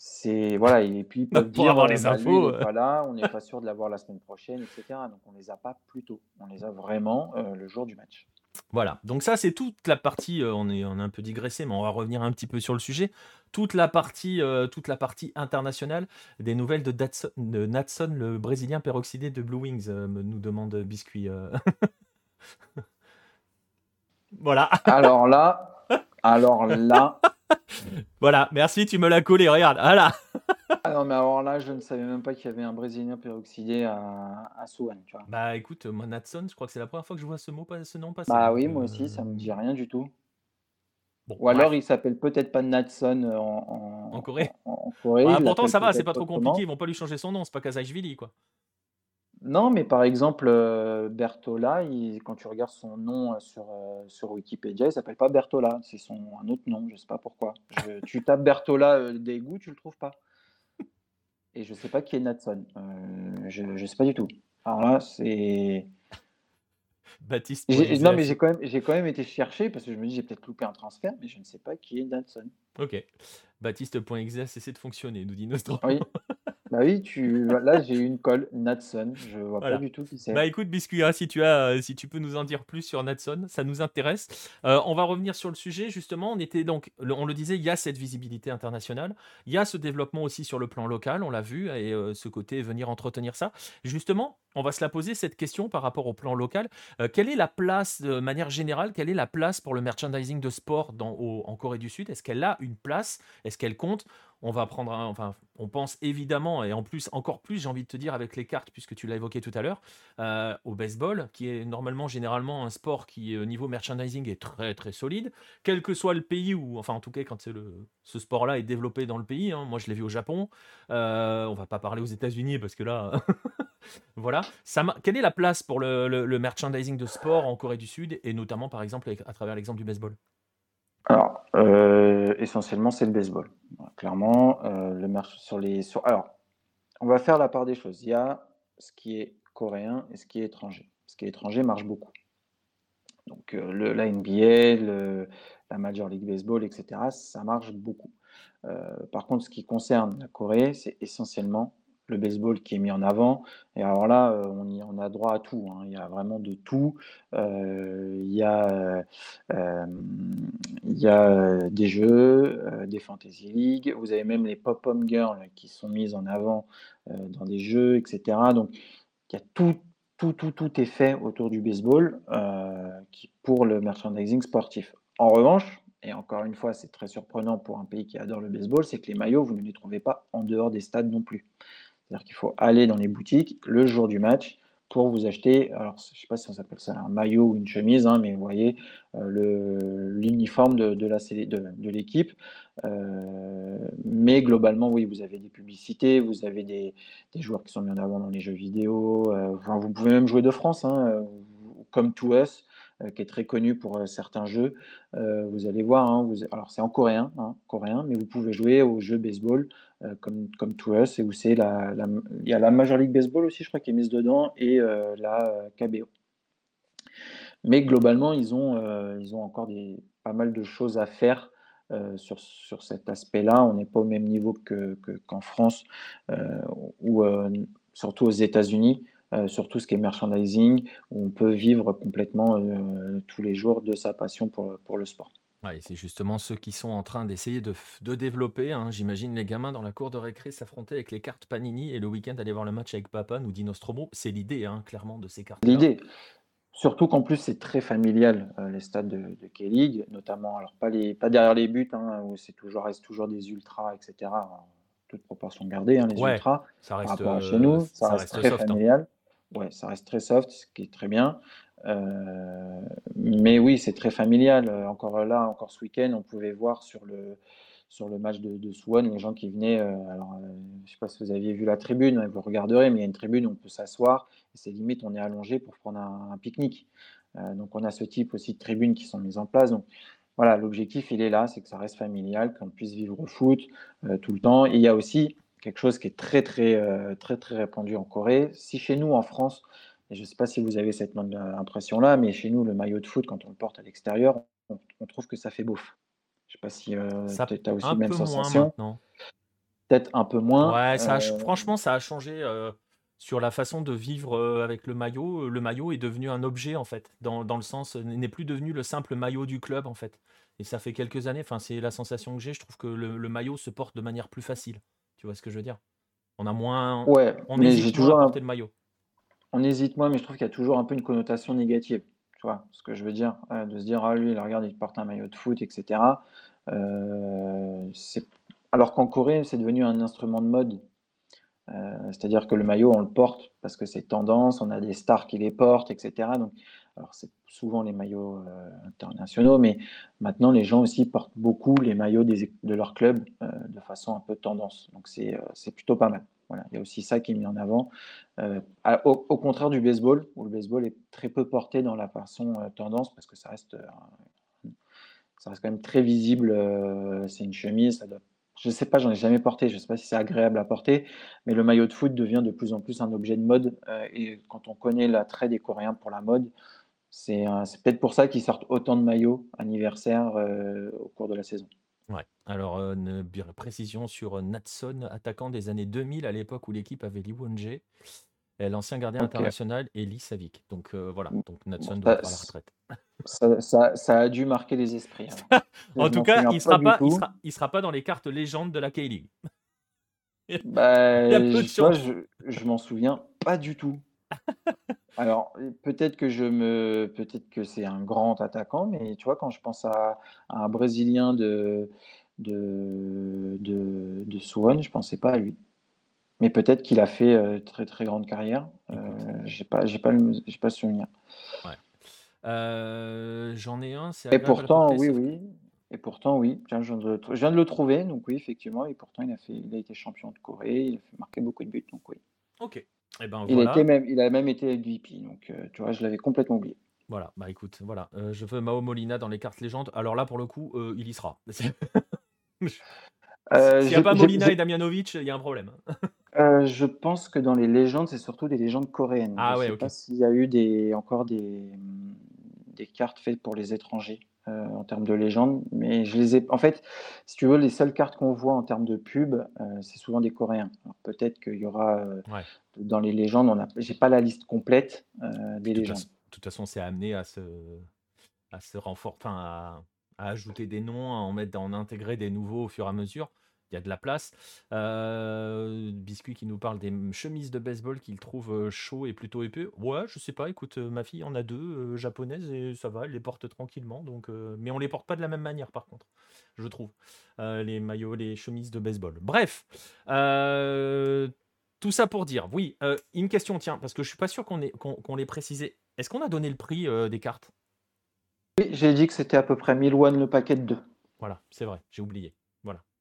c'est voilà et puis ils peuvent dire avoir les bah, infos voilà on n'est pas sûr de l'avoir la semaine prochaine etc donc on les a pas plus tôt. On les a vraiment euh, le jour du match. Voilà. Donc ça c'est toute la partie on est on a un peu digressé mais on va revenir un petit peu sur le sujet. Toute la partie toute la partie internationale des nouvelles de, de Natson le brésilien peroxydé de Blue Wings nous demande biscuit Voilà. Alors là, alors là. Voilà, merci, tu me l'as collé, regarde, voilà. ah non, mais alors là, je ne savais même pas qu'il y avait un Brésilien peroxydé à, à tu vois. Bah écoute, moi, Natson, je crois que c'est la première fois que je vois ce mot, ce nom passer. Bah oui, moi aussi, ça me dit rien du tout. Ou alors il s'appelle peut-être pas Natson en, en, Corée. En, Corée. Ah, pourtant ça va, c'est pas trop compliqué, ils vont pas lui changer son nom, c'est pas Kazajvili quoi. Non, mais par exemple, euh, Bertola, quand tu regardes son nom euh, sur, euh, sur Wikipédia, il s'appelle pas Bertola, c'est son un autre nom, je sais pas pourquoi. tu tapes Bertola des goûts, tu le trouves pas. Et je sais pas qui est Natson. je, ne sais pas du tout. Alors là, c'est. Baptiste. Non, mais j'ai quand, même, j'ai quand même été chercher parce que je me dis j'ai peut-être loupé un transfert, mais je ne sais pas qui est Natson. Ok. Baptiste.exe a cessé de fonctionner, nous dit Nostro. Oui. Bah oui, tu... là j'ai une colle, Natson, je vois pas du tout qui c'est. Bah écoute, Biscuit, si tu, as, si tu peux nous en dire plus sur Natson, ça nous intéresse. Euh, on va revenir sur le sujet, justement. On était donc, on le disait, il y a cette visibilité internationale, il y a ce développement aussi sur le plan local, on l'a vu, et euh, ce côté venir entretenir ça. Justement, on va se la poser cette question par rapport au plan local. Euh, quelle est la place, de manière générale, quelle est la place pour le merchandising de sport dans, en Corée du Sud? Est-ce qu'elle a une place? Est-ce qu'elle compte? On va prendre enfin, on pense évidemment, et en plus, encore plus, j'ai envie de te dire, avec les cartes, puisque tu l'as évoqué tout à l'heure, euh, au baseball, qui est normalement, généralement, un sport qui, au niveau merchandising, est très très solide, quel que soit le pays où, enfin, en tout cas, quand le, ce sport-là est développé dans le pays, hein. moi je l'ai vu au Japon, euh, on va pas parler aux États-Unis parce que là, voilà. Quelle est la place pour le merchandising de sport en Corée du Sud, et notamment, par exemple, à travers l'exemple du baseball? Alors, euh, essentiellement, c'est le baseball. Clairement, euh, le marché sur les. Alors, on va faire la part des choses. Il y a ce qui est coréen et ce qui est étranger. Ce qui est étranger marche beaucoup. Donc, euh, la NBA, la Major League Baseball, etc., ça marche beaucoup. par contre, ce qui concerne la Corée, c'est essentiellement le baseball qui est mis en avant. Et alors là, euh, on, y, on a droit à tout. Hein. Il y a vraiment de tout. Euh, il, y a, euh, des jeux, des fantasy league. Vous avez même les pop-up girls qui sont mises en avant dans des jeux, etc. Donc, il y a tout, tout, tout, tout est fait autour du baseball pour le merchandising sportif. En revanche, et encore une fois, c'est très surprenant pour un pays qui adore le baseball, c'est que les maillots, vous ne les trouvez pas en dehors des stades non plus. C'est-à-dire qu'il faut aller dans les boutiques le jour du match pour vous acheter, alors je ne sais pas si on s'appelle ça un maillot ou une chemise, hein, mais vous voyez euh, l'uniforme de, l'équipe. Euh, mais globalement, oui, vous avez des publicités, vous avez des, des, joueurs qui sont mis en avant dans les jeux vidéo. Euh, vous pouvez même jouer de France, hein, comme To Us. Qui est très connu pour certains jeux. vous allez voir, hein, alors c'est en coréen, hein, coréen, mais vous pouvez jouer au jeu baseball comme, comme To Us, il y a la Major League Baseball aussi, je crois, qui est mise dedans, et la KBO. Mais globalement, ils ont, ils ont encore des, pas mal de choses à faire sur, sur cet aspect-là. On n'est pas au même niveau qu'en France ou surtout aux États-Unis. Sur tout ce qui est merchandising, où on peut vivre complètement tous les jours de sa passion pour, pour le sport. Ouais, c'est justement ceux qui sont en train d'essayer de, de développer. hein. J'imagine les gamins dans la cour de récré s'affronter avec les cartes Panini et le week-end aller voir le match avec papa, nous dit Nostromo. C'est l'idée, hein, clairement, de ces cartes-là. L'idée, Surtout qu'en plus, c'est très familial, euh, les stades de, de K-League, notamment, alors pas, les, pas derrière les buts, hein, où c'est toujours, reste toujours des ultras, etc. toute proportion gardée, les ultras. Ça reste, par rapport à chez nous, ça, reste, très familial. Ouais, ça reste très soft, ce qui est très bien. Euh, mais oui, c'est très familial. Encore là, encore ce week-end, on pouvait voir sur le, sur le match de, Swan, les gens qui venaient. Euh, alors, euh, je ne sais pas si vous aviez vu la tribune, vous regarderez, mais il y a une tribune où on peut s'asseoir. C'est limite, on est allongé pour prendre un, pique-nique. Euh, donc, on a ce type aussi de tribunes qui sont mises en place. Donc, voilà, l'objectif, il est là, c'est que ça reste familial, qu'on puisse vivre au foot tout le temps. Il y a aussi quelque chose qui est très, très, très, très répandu en Corée. Si chez nous, en France, et je ne sais pas si vous avez cette impression-là, mais chez nous, le maillot de foot, quand on le porte à l'extérieur, on, trouve que ça fait beauf. Je sais pas si euh, tu as aussi la même sensation. Peut-être un peu moins. Ouais, ça euh, franchement, ça a changé euh, sur la façon de vivre avec le maillot. Le maillot est devenu un objet, en fait, dans, dans le sens, n'est plus devenu le simple maillot du club, en fait. Et ça fait quelques années, enfin, c'est la sensation que j'ai. Je trouve que le, maillot se porte de manière plus facile. Tu vois ce que je veux dire? On a moins. Ouais, on hésite toujours à porter le maillot. On hésite moins, mais je trouve qu'il y a toujours un peu une connotation négative. Tu vois ce que je veux dire De se dire, ah lui, il regarde, il porte un maillot de foot, etc. Euh, alors qu'en Corée, c'est devenu un instrument de mode. Euh, c'est-à-dire que le maillot, on le porte parce que c'est tendance, on a des stars qui les portent, etc. Donc, alors c'est souvent les maillots euh, internationaux, mais maintenant les gens aussi portent beaucoup les maillots de leur club de façon un peu tendance. Donc c'est plutôt pas mal. Voilà, il y a aussi ça qui est mis en avant. au, contraire du baseball, où le baseball est très peu porté dans la façon tendance parce que ça reste ça reste quand même très visible. Euh, c'est une chemise, ça doit... je ne sais pas, j'en ai jamais porté, je ne sais pas si c'est agréable à porter, mais le maillot de foot devient de plus en plus un objet de mode. Euh, et quand on connaît l'attrait des Coréens pour la mode, c'est peut-être pour ça qu'ils sortent autant de maillots anniversaires euh, au cours de la saison. Ouais. Alors, une précision sur Natson, attaquant des années 2000, à l'époque où l'équipe avait Lee Won-jae, l'ancien gardien international Eli Savic. Donc voilà, donc Natson doit être à la retraite. Ça, a dû marquer les esprits. Hein. en tout cas, il ne sera, pas, il sera, pas dans les cartes légendes de la K-League. Bah, je, je m'en souviens pas du tout. Alors, peut-être que je me, peut-être que c'est un grand attaquant, mais tu vois, quand je pense à, un Brésilien de de, de, de Suwon, je pensais pas à lui. Mais peut-être qu'il a fait euh, très très grande carrière. Euh, j'ai pas, j'ai pas, j'ai pas le souvenir. Ouais. Euh, j'en ai un, Et pourtant, oui, oui. Et pourtant, oui. je, viens de, le trouver, donc oui, effectivement. Et pourtant, il a, fait, il a été champion de Corée, il a fait marquer beaucoup de buts, donc oui. Ok. Eh ben, il, a même, il a même été MVP, donc euh, tu vois, je l'avais complètement oublié. Voilà, bah écoute, voilà. Euh, je veux Mao Molina dans les cartes légendes. Alors là, pour le coup, il y sera. S'il n'y a pas Molina et Damianovic, il y a un problème. Je pense que dans les légendes, c'est surtout des légendes coréennes. Ah je ouais, sais pas s'il y a eu des, encore des, des cartes faites pour les étrangers euh, en termes de légende. Mais je les ai. En fait, si tu veux, les seules cartes qu'on voit en termes de pub, euh, c'est souvent des Coréens. peut-être qu'il y aura euh, dans les légendes, on a. J'ai pas la liste complète des légendes. De toute façon, c'est amené à se à se renforcer, à, à ajouter des noms, à en mettre, à en intégrer des nouveaux au fur et à mesure il y a de la place. Euh, Biscuit qui nous parle des chemises de baseball qu'il trouve euh, chaud et plutôt épais. Ouais, je sais pas, écoute, euh, ma fille en a deux japonaises et ça va, elle les porte tranquillement. Donc, mais on les porte pas de la même manière par contre, je trouve. les maillots, les chemises de baseball. Bref. tout ça pour dire, oui, une question, tiens, parce que je suis pas sûr qu'on qu'on l'ait précisé. Est-ce qu'on a donné le prix des cartes? Oui, j'ai dit que c'était à peu près 1000 won le paquet de deux. Voilà, c'est vrai, j'ai oublié.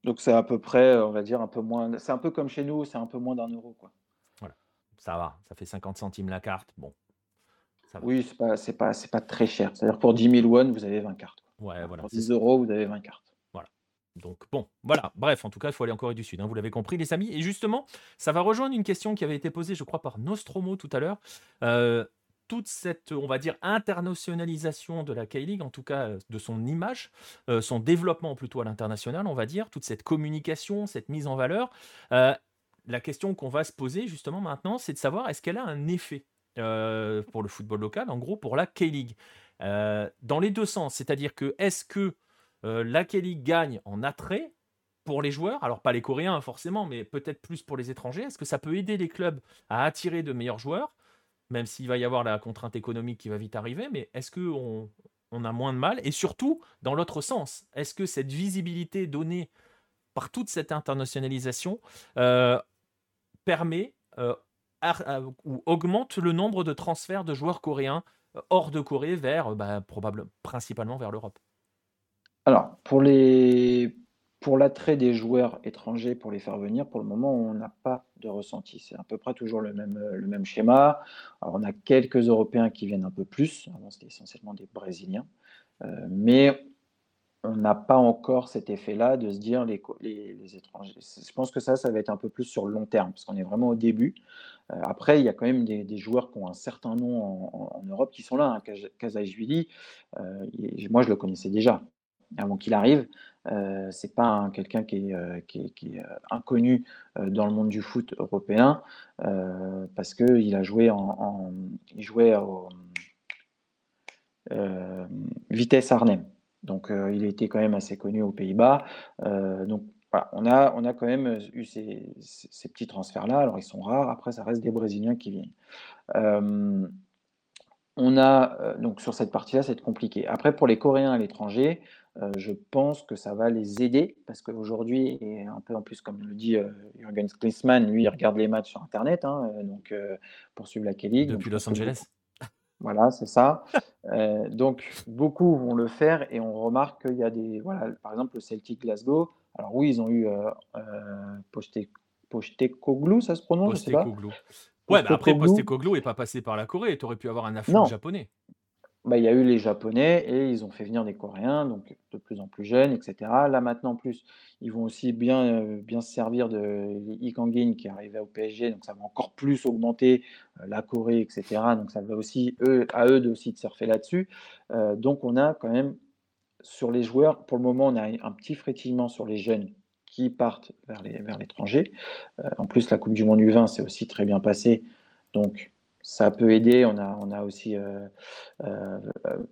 Donc c'est à peu près, on va dire, un peu moins. C'est un peu comme chez nous, c'est un peu moins d'un euro, quoi. Voilà, ça va, ça fait 50 centimes la carte. Bon, Oui, c'est pas, c'est pas, c'est pas très cher. C'est-à-dire pour 10 000 won, vous avez 20 cartes. Ouais, voilà, Pour c'est 10 ça. euros, vous avez 20 cartes. Voilà. Donc bon, voilà. Bref, en tout cas, il faut aller en Corée du Sud, hein, vous l'avez compris, les amis. Et justement, ça va rejoindre une question qui avait été posée, je crois, par Nostromo tout à l'heure. Euh, toute cette, on va dire, internationalisation de la K-League, en tout cas euh, de son image, euh, son développement plutôt à l'international, on va dire, toute cette communication, cette mise en valeur. euh, la question qu'on va se poser justement maintenant, c'est de savoir est-ce qu'elle a un effet pour le football local, en gros pour la K-League? Dans les deux sens, c'est-à-dire que est-ce que la K-League gagne en attrait pour les joueurs, alors pas les Coréens forcément, mais peut-être plus pour les étrangers, est-ce que ça peut aider les clubs à attirer de meilleurs joueurs, même s'il va y avoir la contrainte économique qui va vite arriver, mais est-ce qu'on on a moins de mal? Et surtout, dans l'autre sens, est-ce que cette visibilité donnée par toute cette internationalisation euh, permet euh, à- ou augmente le nombre de transferts de joueurs coréens euh, hors de Corée vers, euh, bah, probablement, principalement vers l'Europe? Alors, pour les, pour l'attrait des joueurs étrangers pour les faire venir, pour le moment, on n'a pas de ressenti. C'est à peu près toujours le même, euh, le même schéma. Alors, on a quelques Européens qui viennent un peu plus. Avant, c'était essentiellement des Brésiliens. Euh, mais on n'a pas encore cet effet-là de se dire les, les, étrangers. Je pense que ça, ça va être un peu plus sur le long terme, parce qu'on est vraiment au début. Euh, après, il y a quand même des, joueurs qui ont un certain nom en, Europe qui sont là. Hein. Kaz- Kazajvili, euh, moi, je le connaissais déjà avant qu'il arrive. Euh, c'est pas un- quelqu'un qui est, euh, euh, inconnu euh, dans le monde du foot européen, parce qu'il a joué en, il jouait au Vitesse Arnhem. Donc, il était quand même assez connu aux Pays-Bas. Donc, voilà, on a, on a quand même eu ces, ces- petits transferts-là. Alors, ils sont rares. Après, ça reste des Brésiliens qui viennent. On a, donc sur cette partie-là, c'est compliqué. Après, pour les Coréens à l'étranger, je pense que ça va les aider parce qu'aujourd'hui, et un peu en plus, comme le dit euh, Jürgen Klinsmann, lui, il regarde les matchs sur Internet, hein, euh, donc euh, pour suivre la K-League. Depuis Los Angeles. voilà, c'est ça. Euh, donc, beaucoup vont le faire et on remarque qu'il y a des. Voilà, par exemple, le Celtic Glasgow. Alors, oui, ils ont eu euh, euh, Poste- Postecoglou, ça se prononce, je sais pas. Postecoglou. Ouais, bah après, Postecoglou. Postecoglou est pas passé par la Corée. Tu aurais pu avoir un afflux Non. japonais. Bah, il y a eu les Japonais et ils ont fait venir des Coréens, donc de plus en plus jeunes, etc. Là, maintenant, en plus, ils vont aussi bien, euh, se servir de Lee Kang-in qui est au PSG, donc ça va encore plus augmenter euh, la Corée, etc. Donc ça va aussi, à eux de, aussi de surfer là-dessus. Euh, donc on a quand même, sur les joueurs, pour le moment, on a un petit frétillement sur les jeunes qui partent vers l'étranger. En plus, la Coupe du Monde U20 s'est aussi très bien passée, donc ça peut aider. On a, on a aussi euh, euh,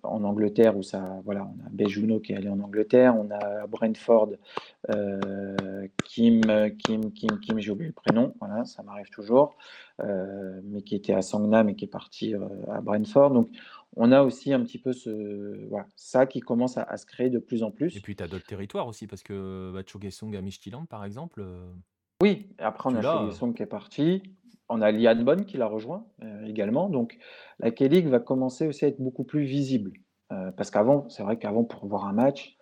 en Angleterre où ça, voilà, on a Bejuno qui est allé en Angleterre, on a Brentford, euh, Kim, Kim, Kim, Kim, j'ai oublié le prénom, voilà, ça m'arrive toujours, mais qui était à Sangnam et qui est parti à Brentford. Donc, on a aussi un petit peu ce, voilà, ça qui commence à, à se créer de plus en plus. Et puis, tu as d'autres territoires aussi, parce que bah, Chogesong à Midtjylland, par exemple. Oui, après on Tu a l'as, euh. Song qui est parti, on a Lian Bon qui l'a rejoint euh, également, donc la K-League va commencer aussi à être beaucoup plus visible. Euh, parce qu'avant, c'est vrai qu'avant pour voir un match,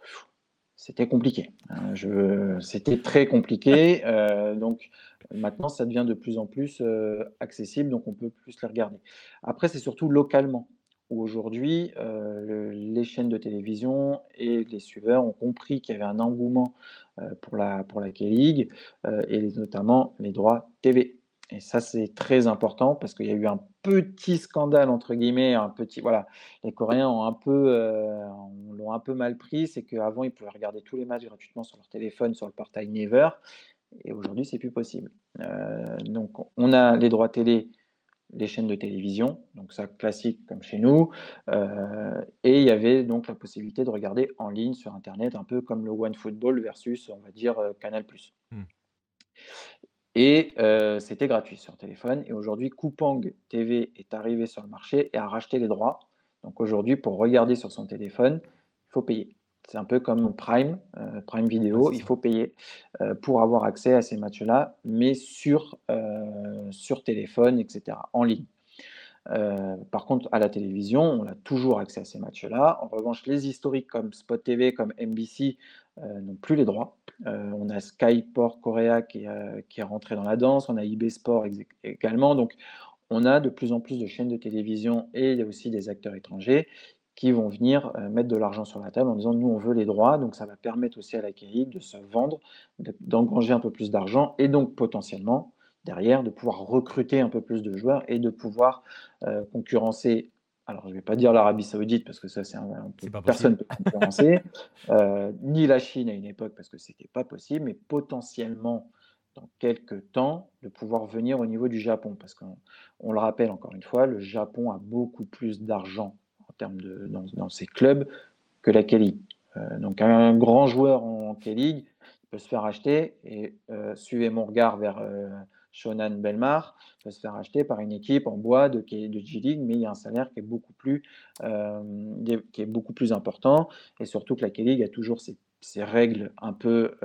c'était compliqué. je- c'était très compliqué, euh, donc maintenant ça devient de plus en plus euh, accessible, donc on peut plus les regarder. Après, c'est surtout localement, où aujourd'hui euh, le- les chaînes de télévision et les suiveurs ont compris qu'il y avait un engouement euh, pour la, pour la K-League euh, et notamment les droits TV. Et ça, c'est très important parce qu'il y a eu un petit scandale, entre guillemets, un petit. Voilà, les Coréens ont un peu, euh, l'ont un peu mal pris. C'est qu'avant, ils pouvaient regarder tous les matchs gratuitement sur leur téléphone, sur le portail Never. Et aujourd'hui, c'est plus possible. Euh, donc, on a les droits télé, les chaînes de télévision, donc ça classique comme chez nous. Euh, et il y avait donc la possibilité de regarder en ligne sur Internet, un peu comme le One Football versus, on va dire, Canal+. Hmm. Et euh, c'était gratuit sur téléphone. Et aujourd'hui, Coupang TV est arrivé sur le marché et a racheté les droits. Donc aujourd'hui, pour regarder sur son téléphone, il faut payer. C'est un peu comme Prime, euh, Prime c'est il faut payer euh, pour avoir accès à ces matchs-là, mais sur, sur téléphone, etc., en ligne. Euh, par contre, à la télévision, on a toujours accès à ces matchs-là. En revanche, les historiques comme Spot TV, comme NBC euh, n'ont plus les droits. Euh, on a Sky Sport Korea qui, qui est rentré dans la danse, on a IB Sport également. Donc, on a de plus en plus de chaînes de télévision et il y a aussi des acteurs étrangers qui vont venir mettre de l'argent sur la table en disant nous on veut les droits, donc ça va permettre aussi à la K-League de se vendre, d'engranger un peu plus d'argent et donc potentiellement derrière de pouvoir recruter un peu plus de joueurs et de pouvoir euh, concurrencer. Alors je ne vais pas dire l'Arabie Saoudite parce que ça c'est un, peu, personne peut concurrencer, euh, ni la Chine à une époque parce que c'était pas possible, mais potentiellement dans quelques temps de pouvoir venir au niveau du Japon parce qu'on le rappelle encore une fois, le Japon a beaucoup plus d'argent en termes de dans, dans ses clubs que la K-League. Euh, donc un grand joueur en K-League peut se faire acheter et euh, suivez mon regard vers euh, Shonan Belmar peut se faire acheter par une équipe en bois de, de G-League, mais il y a un salaire qui est beaucoup plus, qui est beaucoup plus important et surtout que la K-League a toujours ces, ces, règles un peu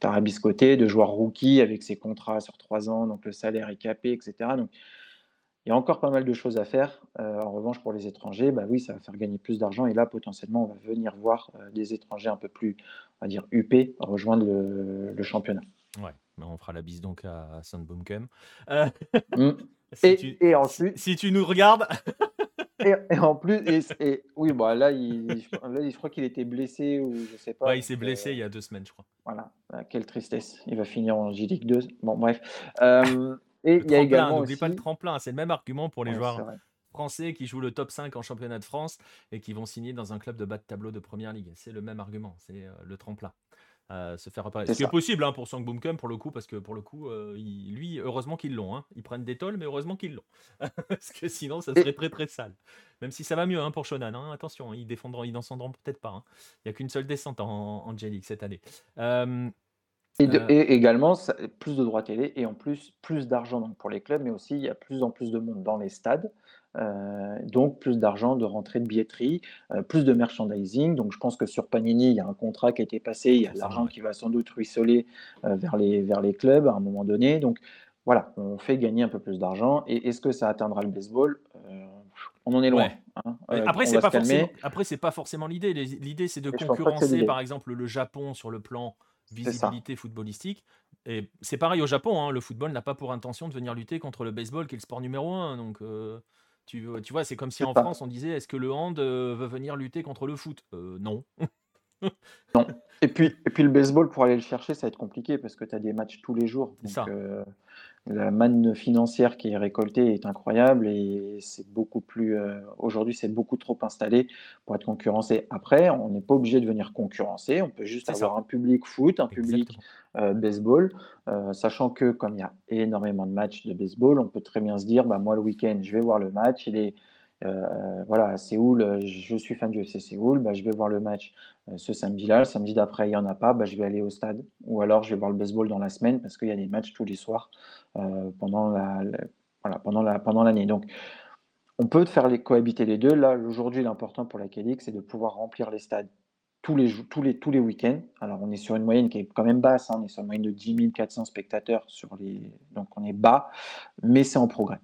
tarabiscotées de joueurs rookies avec ses contrats sur trois ans, donc le salaire est capé, etc. Donc il y a encore pas mal de choses à faire. Euh, en revanche, pour les étrangers, bah oui, ça va faire gagner plus d'argent. Et là, potentiellement, on va venir voir euh, des étrangers un peu plus, on va dire, UP rejoindre le, championnat. Bah, on fera la bise donc à Sandboomkem. Euh, mm. si et, tu, et ensuite, si, tu nous regardes. et, en plus, et, oui, bah là, il, je crois qu'il était blessé ou je sais pas. Ouais, il s'est blessé il y a deux semaines, je crois. Voilà, quelle tristesse. Il va finir en J-League 2. Bon, bref. Et il y a également. N'oublie pas le tremplin, c'est le même argument pour les joueurs français qui jouent le top 5 en championnat de France et qui vont signer dans un club de bas de tableau de première ligue. C'est le même argument, c'est euh, le tremplin. Euh, se faire repérer. Ce qui est possible hein, pour Sang Boomcom pour le coup, parce que pour le coup, euh, lui, heureusement qu'ils l'ont. Hein. Ils prennent des tolls, mais heureusement qu'ils l'ont. parce que sinon, ça serait très très sale. Même si ça va mieux hein, pour Shonan. Attention, ils défendront, ils descendront peut-être pas. Il n'y a qu'une seule descente en, en J-League cette année. Euh. Et, également, plus de droits télé et en plus, plus d'argent pour les clubs, mais aussi il y a plus en plus de monde dans les stades. Euh, donc plus d'argent de rentrée de billetterie, euh, plus de merchandising. Donc je pense que sur Panini, il y a un contrat qui a été passé, il y a de l'argent qui va sans doute ruisseler vers, les, vers les clubs à un moment donné. Donc voilà, on fait gagner un peu plus d'argent. Et est-ce que ça atteindra le baseball? On en est loin. Hein. après, c'est pas, forcément, pas forcément l'idée. L'idée, c'est de concurrencer, par exemple, le Japon sur le plan visibilité footballistique. Et c'est pareil au Japon, hein, le football n'a pas pour intention de venir lutter contre le baseball qui est le sport numéro un. Donc euh, tu, tu vois, c'est comme si en France on disait est-ce que le hand euh, veut venir lutter contre le foot? Euh, Non. non. Et puis, et puis le baseball, pour aller le chercher, ça va être compliqué parce que tu as des matchs tous les jours. Donc, ça la manne financière qui est récoltée est incroyable et c'est beaucoup plus. Euh, aujourd'hui, c'est beaucoup trop installé pour être concurrencé. Après, on n'est pas obligé de venir concurrencer. On peut juste avoir un public foot, un public euh, baseball, euh, sachant que comme il y a énormément de matchs de baseball, on peut très bien se dire, bah, moi le week-end, je vais voir le match. Il est euh, voilà, à Séoul, euh, je suis fan du FC Séoul, bah, je vais voir le match euh, ce samedi-là. Le samedi d'après, il n'y en a pas, bah, je vais aller au stade. Ou alors, je vais voir le baseball dans la semaine parce qu'il y a des matchs tous les soirs pendant la, l'année. Donc, on peut faire les, cohabiter les deux. Là, aujourd'hui, l'important pour la c'est de pouvoir remplir les stades tous les, tous les, tous les week-ends. Alors, on est sur une moyenne qui est quand même basse. Hein. on est sur une moyenne de 10 400 spectateurs. Sur les... Donc, on est bas, mais c'est en progrès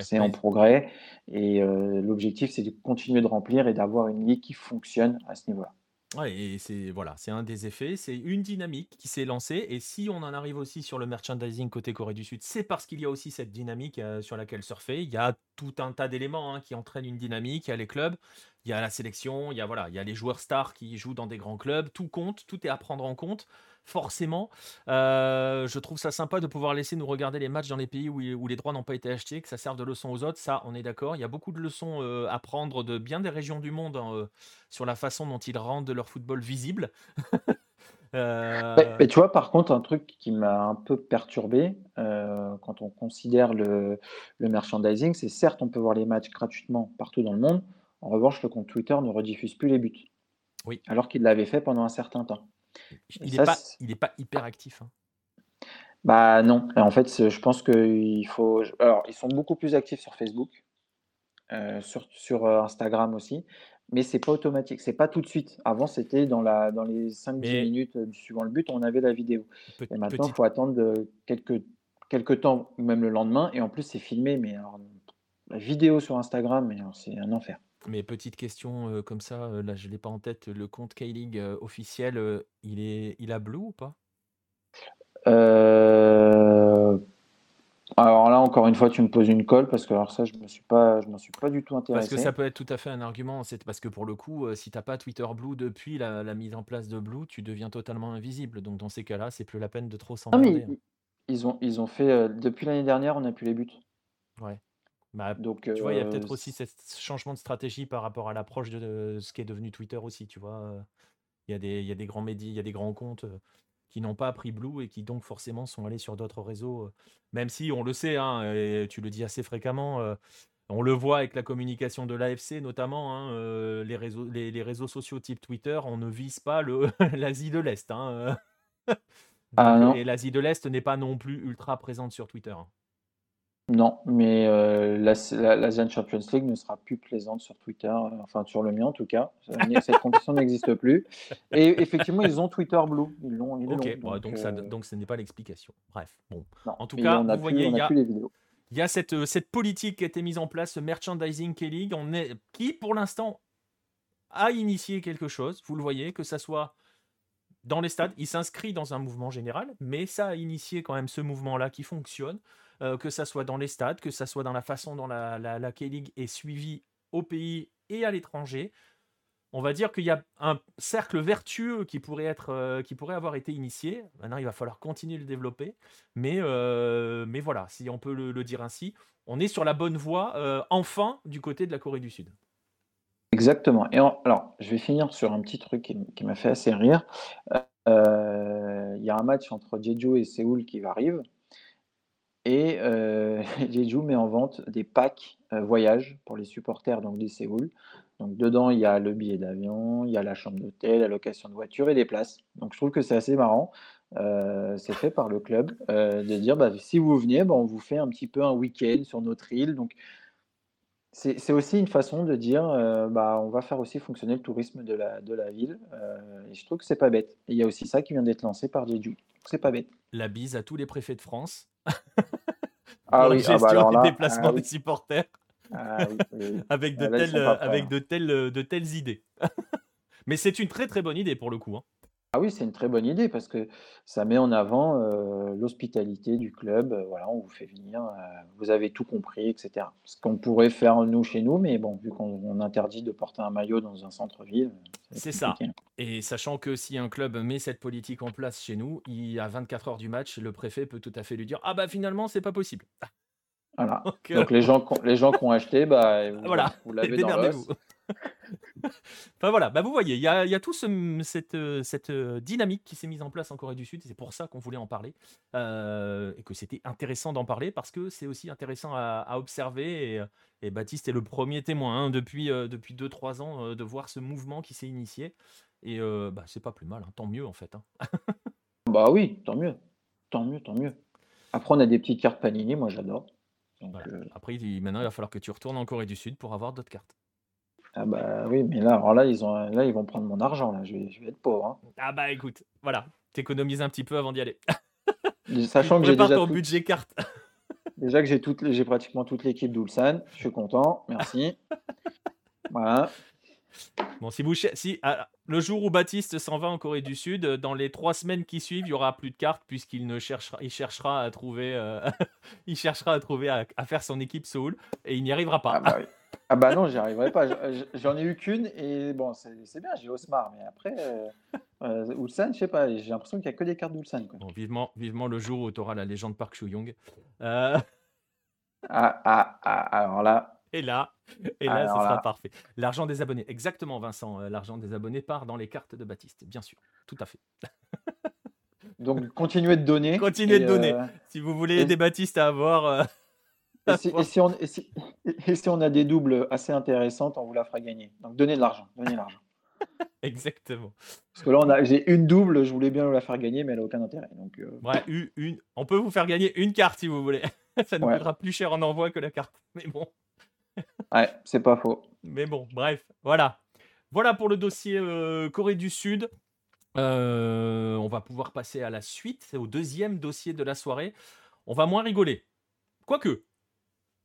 c'est en progrès et euh, l'objectif c'est de continuer de remplir et d'avoir une ligue qui fonctionne à ce niveau-là. Ouais, et c'est voilà, c'est un des effets, c'est une dynamique qui s'est lancée. Et si on en arrive aussi sur le merchandising côté Corée du Sud, c'est parce qu'il y a aussi cette dynamique euh, sur laquelle surfer. Il y a tout un tas d'éléments hein, qui entraînent une dynamique. Il y a les clubs, il y a la sélection, il y a voilà, il y a les joueurs stars qui jouent dans des grands clubs. Tout compte, tout est à prendre en compte forcément. Euh, je trouve ça sympa de pouvoir laisser nous regarder les matchs dans les pays où, les droits n'ont pas été achetés, que ça serve de leçon aux autres. Ça, on est d'accord. Il y a beaucoup de leçons euh, à prendre de bien des régions du monde hein, euh, sur la façon dont ils rendent leur football visible. mais, tu vois, par contre, un truc qui m'a un peu perturbé quand on considère le, le merchandising, c'est certes, on peut voir les matchs gratuitement partout dans le monde. En revanche, le compte Twitter ne rediffuse plus les buts. Oui. Alors qu'il l'avait fait pendant un certain temps. Il n'est pas, pas hyper actif. Hein. Bah non. en fait, je pense qu'il faut. Alors, ils sont beaucoup plus actifs sur Facebook, euh, sur, sur euh, Instagram aussi, mais c'est pas automatique. C'est pas tout de suite. Avant, c'était dans, la, dans les 5-10 minutes euh, suivant le but, on avait la vidéo. et maintenant, il faut attendre quelques, quelques temps, même le lendemain. Et en plus, c'est filmé, mais la vidéo sur Instagram, c'est un enfer. Mais petite question comme ça, là je l'ai pas en tête, le compte K-League officiel, il est, il a blue ou pas? Alors là encore une fois, tu me poses une colle parce que alors ça, je me suis pas, je m'en suis pas du tout Parce que intéressé. ça peut être tout à fait un argument. C'est parce que pour le coup, euh, si t'as pas Twitter Blue depuis la, la mise en place de Blue, tu deviens totalement invisible. Donc dans ces cas-là, c'est plus la peine de trop s'emmerder. hein. ils, ont, ils ont fait euh, depuis l'année dernière, on n'a plus les buts. Ouais. Bah, Donc, tu vois, il y a euh, peut-être aussi ce changement de stratégie par rapport à l'approche de, de ce qui est devenu Twitter aussi. Tu vois, euh, il y a des, il y a des grands médias, il y a des grands comptes euh, qui n'ont pas appris Blue et qui donc forcément sont allés sur d'autres réseaux. euh, Même si on le sait, hein, et tu le dis assez fréquemment. euh, on le voit avec la communication de l'AFC notamment, hein, euh, les, réseaux, les, les réseaux sociaux type Twitter, on ne vise pas le- l'Asie de l'Est. hein, euh. Ah, et l'Asie de l'Est n'est pas non plus ultra présente sur Twitter. Non, mais euh, la, la- l'Asian Champions League ne sera plus plaisante sur Twitter, euh, enfin sur le mien en tout cas. Cette compétition n'existe plus. Et effectivement, ils ont Twitter Blue. Ils l'ont. Ils Ok, l'ont. bon, donc, ça, euh, donc ce n'est pas l'explication. Bref, bon. non. en tout cas, vous plus, voyez, il y a a- plus les vidéos. Il y a cette, euh, cette politique qui a été mise en place, ce merchandising K-League, on est, qui pour l'instant a initié quelque chose, vous le voyez, que ça soit dans les stades, il s'inscrit dans un mouvement général, mais ça a initié quand même ce mouvement-là qui fonctionne, euh, que ça soit dans les stades, que ça soit dans la façon dont la, la, la K-League est suivie au pays et à l'étranger. On va dire qu'il y a un cercle vertueux qui pourrait, être, euh, qui pourrait avoir été initié. Maintenant, il va falloir continuer de le développer. Mais, euh, mais voilà, si on peut le, dire ainsi, on est sur la bonne voie, enfin, du côté de la Corée du Sud. Exactement. Et alors, je vais finir sur un petit truc qui, qui m'a fait assez rire. Il y a un match entre Jeju et Séoul qui arrive. Et euh, Jeju met en vente des packs euh, voyage pour les supporters donc, des Séoul. Donc, dedans, il y a le billet d'avion, il y a la chambre d'hôtel, la location de voiture et des places. Donc, je trouve que c'est assez marrant. Euh, c'est fait par le club euh, de dire bah, si vous venez, bah, on vous fait un petit peu un week-end sur notre île. Donc, c'est aussi une façon de dire, euh, bah, on va faire aussi fonctionner le tourisme de la, de ville. et je trouve que c'est pas bête. Il y a aussi ça qui vient d'être lancé par Jeju. C'est pas bête. La bise à tous les préfets de France Ah la oui, ah gestion bah alors des déplacements ah oui, des supporters ah oui, avec de Ah là, telles, avec hein. de telles, de telles idées. Mais c'est une très très bonne idée pour le coup. hein. Ah oui, c'est une très bonne idée parce que ça met en avant euh, l'hospitalité du club. euh, voilà, on vous fait venir, euh, vous avez tout compris, etc. Ce qu'on pourrait faire nous chez nous, mais bon, vu qu'on on interdit de porter un maillot dans un centre-ville, C'est ça. compliqué. Et sachant que si un club met cette politique en place chez nous, il à 24 heures du match, le préfet peut tout à fait lui dire Ah bah finalement, c'est pas possible. Voilà. Donc, euh, Donc les gens, qui ont- les gens qui ont aché, bah, vous, Voilà. vous l'avez dans démerdez-vous. enfin voilà, bah vous voyez, il y a, y a tout ce- cette, euh, cette euh, dynamique qui s'est mise en place en Corée du Sud, et c'est pour ça qu'on voulait en parler, euh, et que c'était intéressant d'en parler, parce que c'est aussi intéressant à, à observer, et, et Baptiste est le premier témoin hein, depuis 2-3 depuis deux, trois ans de voir ce mouvement qui s'est initié, et euh, bah, c'est pas plus mal, hein, tant mieux en fait. hein. Bah oui, tant mieux. Tant mieux, tant mieux. Après, on a des petites cartes Panini, moi j'adore. Voilà. euh, Après, il- maintenant, il va falloir que tu retournes en Corée du Sud pour avoir d'autres cartes. Ah bah oui, mais là, alors là, ils ont, là, ils vont prendre mon argent, là. Je vais, je vais être pauvre. hein. Ah bah écoute, voilà, t'économises un petit peu avant d'y aller. Sachant que j'ai déjà, ton tout- budget carte. déjà que j'ai toutes les- j'ai pratiquement toute l'équipe d'Ulsan, je suis content, merci. voilà. Bon, si vous cher- si ah, le jour où Baptiste s'en va en Corée du Sud, euh, dans les trois semaines qui suivent, il y aura plus de cartes puisqu'il ne cherchera, il cherchera à trouver, euh, il cherchera à trouver à, à faire son équipe Seoul et il n'y arrivera pas. Ah bah oui. Ah bah non, j'y arriverai pas. J'en ai eu qu'une et bon, c'est bien, j'ai Osmar, mais après, euh, euh, Ulsan, je sais pas, j'ai l'impression qu'il n'y a que des cartes d'Ulsan. Bon, vivement, vivement le jour où tu auras la légende Park Soo-young. Euh, Ah, ah, ah, alors là, et là, et là, Alors ce sera là. parfait. L'argent des abonnés, exactement, Vincent. euh, L'argent des abonnés part dans les cartes de Baptiste, bien sûr, tout à fait. donc continuez de donner. Continuez de donner. euh, Si vous voulez et- aider Baptiste à avoir, Et si, et si on, et si- et si on a des doubles assez intéressantes, on vous la fera gagner. Donc donnez de l'argent, donnez de l'argent. exactement. Parce que là, on a, j'ai une double, je voulais bien vous la faire gagner, mais elle n'a aucun intérêt. Donc, euh, Ouais, une, une- On peut vous faire gagner une carte si vous voulez. Ça nous Ouais. coûtera plus cher en envoi que la carte. Mais bon, ouais, c'est pas faux. mais bon, bref, voilà. Voilà pour le dossier euh, Corée du Sud. Euh, on va pouvoir passer à la suite, au deuxième dossier de la soirée. On va moins rigoler. Quoique,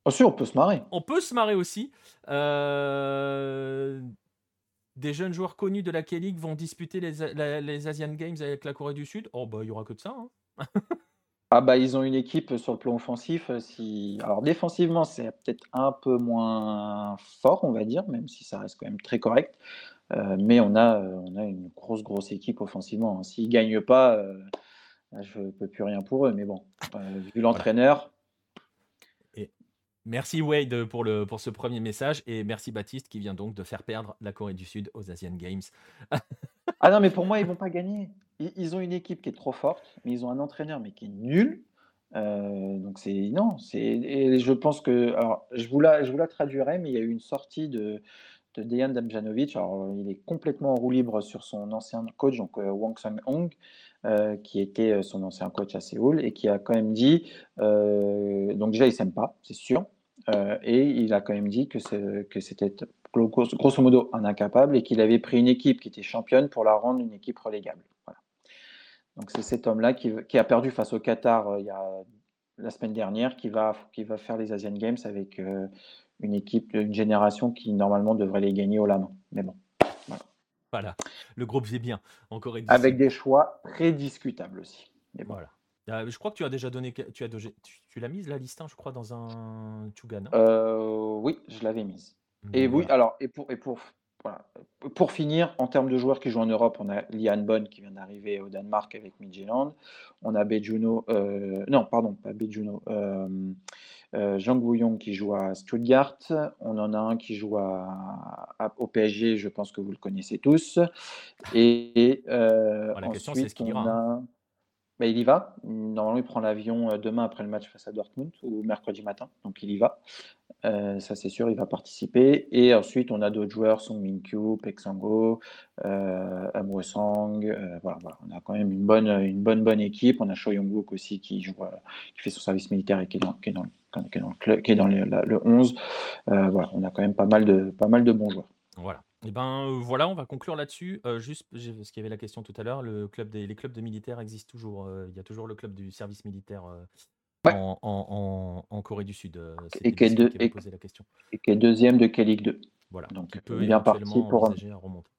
Bien sûr, on peut se marrer. on peut se marrer aussi. Euh, Des jeunes joueurs connus de la K-League vont disputer les, la- les Asian Games avec la Corée du Sud. Oh, bah, il y aura que de ça. hein. Ah bah ils ont une équipe sur le plan offensif. Si... Alors défensivement, c'est peut-être un peu moins fort, on va dire, même si ça reste quand même très correct. mais on a, on a une grosse, grosse équipe offensivement. S'ils ne gagnent pas, je ne peux plus rien pour eux. Mais bon, vu l'entraîneur, Merci Wade pour, le, pour ce premier message et merci Baptiste qui vient donc de faire perdre la Corée du Sud aux Asian Games. ah non, mais pour moi, ils vont pas gagner. Ils, ont une équipe qui est trop forte, mais ils ont un entraîneur mais qui est nul. Euh, donc c'est non, c'est et je pense que alors je vous la je vous la traduirai, mais il y a eu une sortie de de Dejan Damjanovic. Il est complètement en roue libre sur son ancien coach, donc euh, Wang Sang-hong, euh, qui était son ancien coach à Séoul et qui a quand même dit donc déjà il s'aime pas, c'est sûr. Euh, et il a quand même dit que c'était grosso modo un incapable et qu'il avait pris une équipe qui était championne pour la rendre une équipe relégable. Donc c'est cet homme-là qui, a perdu face au Qatar euh, la semaine dernière, qui va, faire les Asian Games avec euh, une équipe, une génération qui normalement devrait les gagner au la main. Mais bon. Voilà. Le groupe vit bien. Encore Avec des choix très discutables aussi. Mais Voilà. Ah, je crois que tu as déjà donné. Tu, as, tu, tu l'as mise la liste, hein, je crois, dans un Tugan. Euh, oui, je l'avais mise. Et oui, alors, et pour, et pour, pour finir, en termes de joueurs qui jouent en Europe, on a Lian Bonn qui vient d'arriver au Danemark avec Midtjylland. On a Bejuno, euh, non, pardon, pas Bejuno, euh, Jean Gouillon qui joue à Stuttgart. On en a un qui joue à, au PSG, je pense que vous le connaissez tous. Et, euh, la question, c'est ce qu'il ira. Hein. Bah, il y va. Normalement, il prend l'avion euh, demain après le match face à Dortmund ou mercredi matin. Donc, il y va. Euh, ça, c'est sûr, il va participer. Et ensuite, on a d'autres joueurs, Song Min-kyu, Peksango, euh, Sang. Euh, voilà, On a quand même une bonne, une bonne, bonne équipe. On a Choi Young-wook aussi qui, joue, qui fait son service militaire et qui est dans, qui est dans, le, club, qui est dans le, le 11. voilà, on a quand même pas mal de, pas mal de bons joueurs. Voilà. Et eh ben euh, voilà, on va conclure là-dessus. Euh, juste, parce qu'il y avait la question tout à l'heure, le club des, les clubs de militaires existent toujours. Euh, il y a toujours le club du service militaire en, Corée du Sud. et qui est, la question. et qui est deuxième de K-League 2. Voilà. Donc il peut bien parti pour remonter.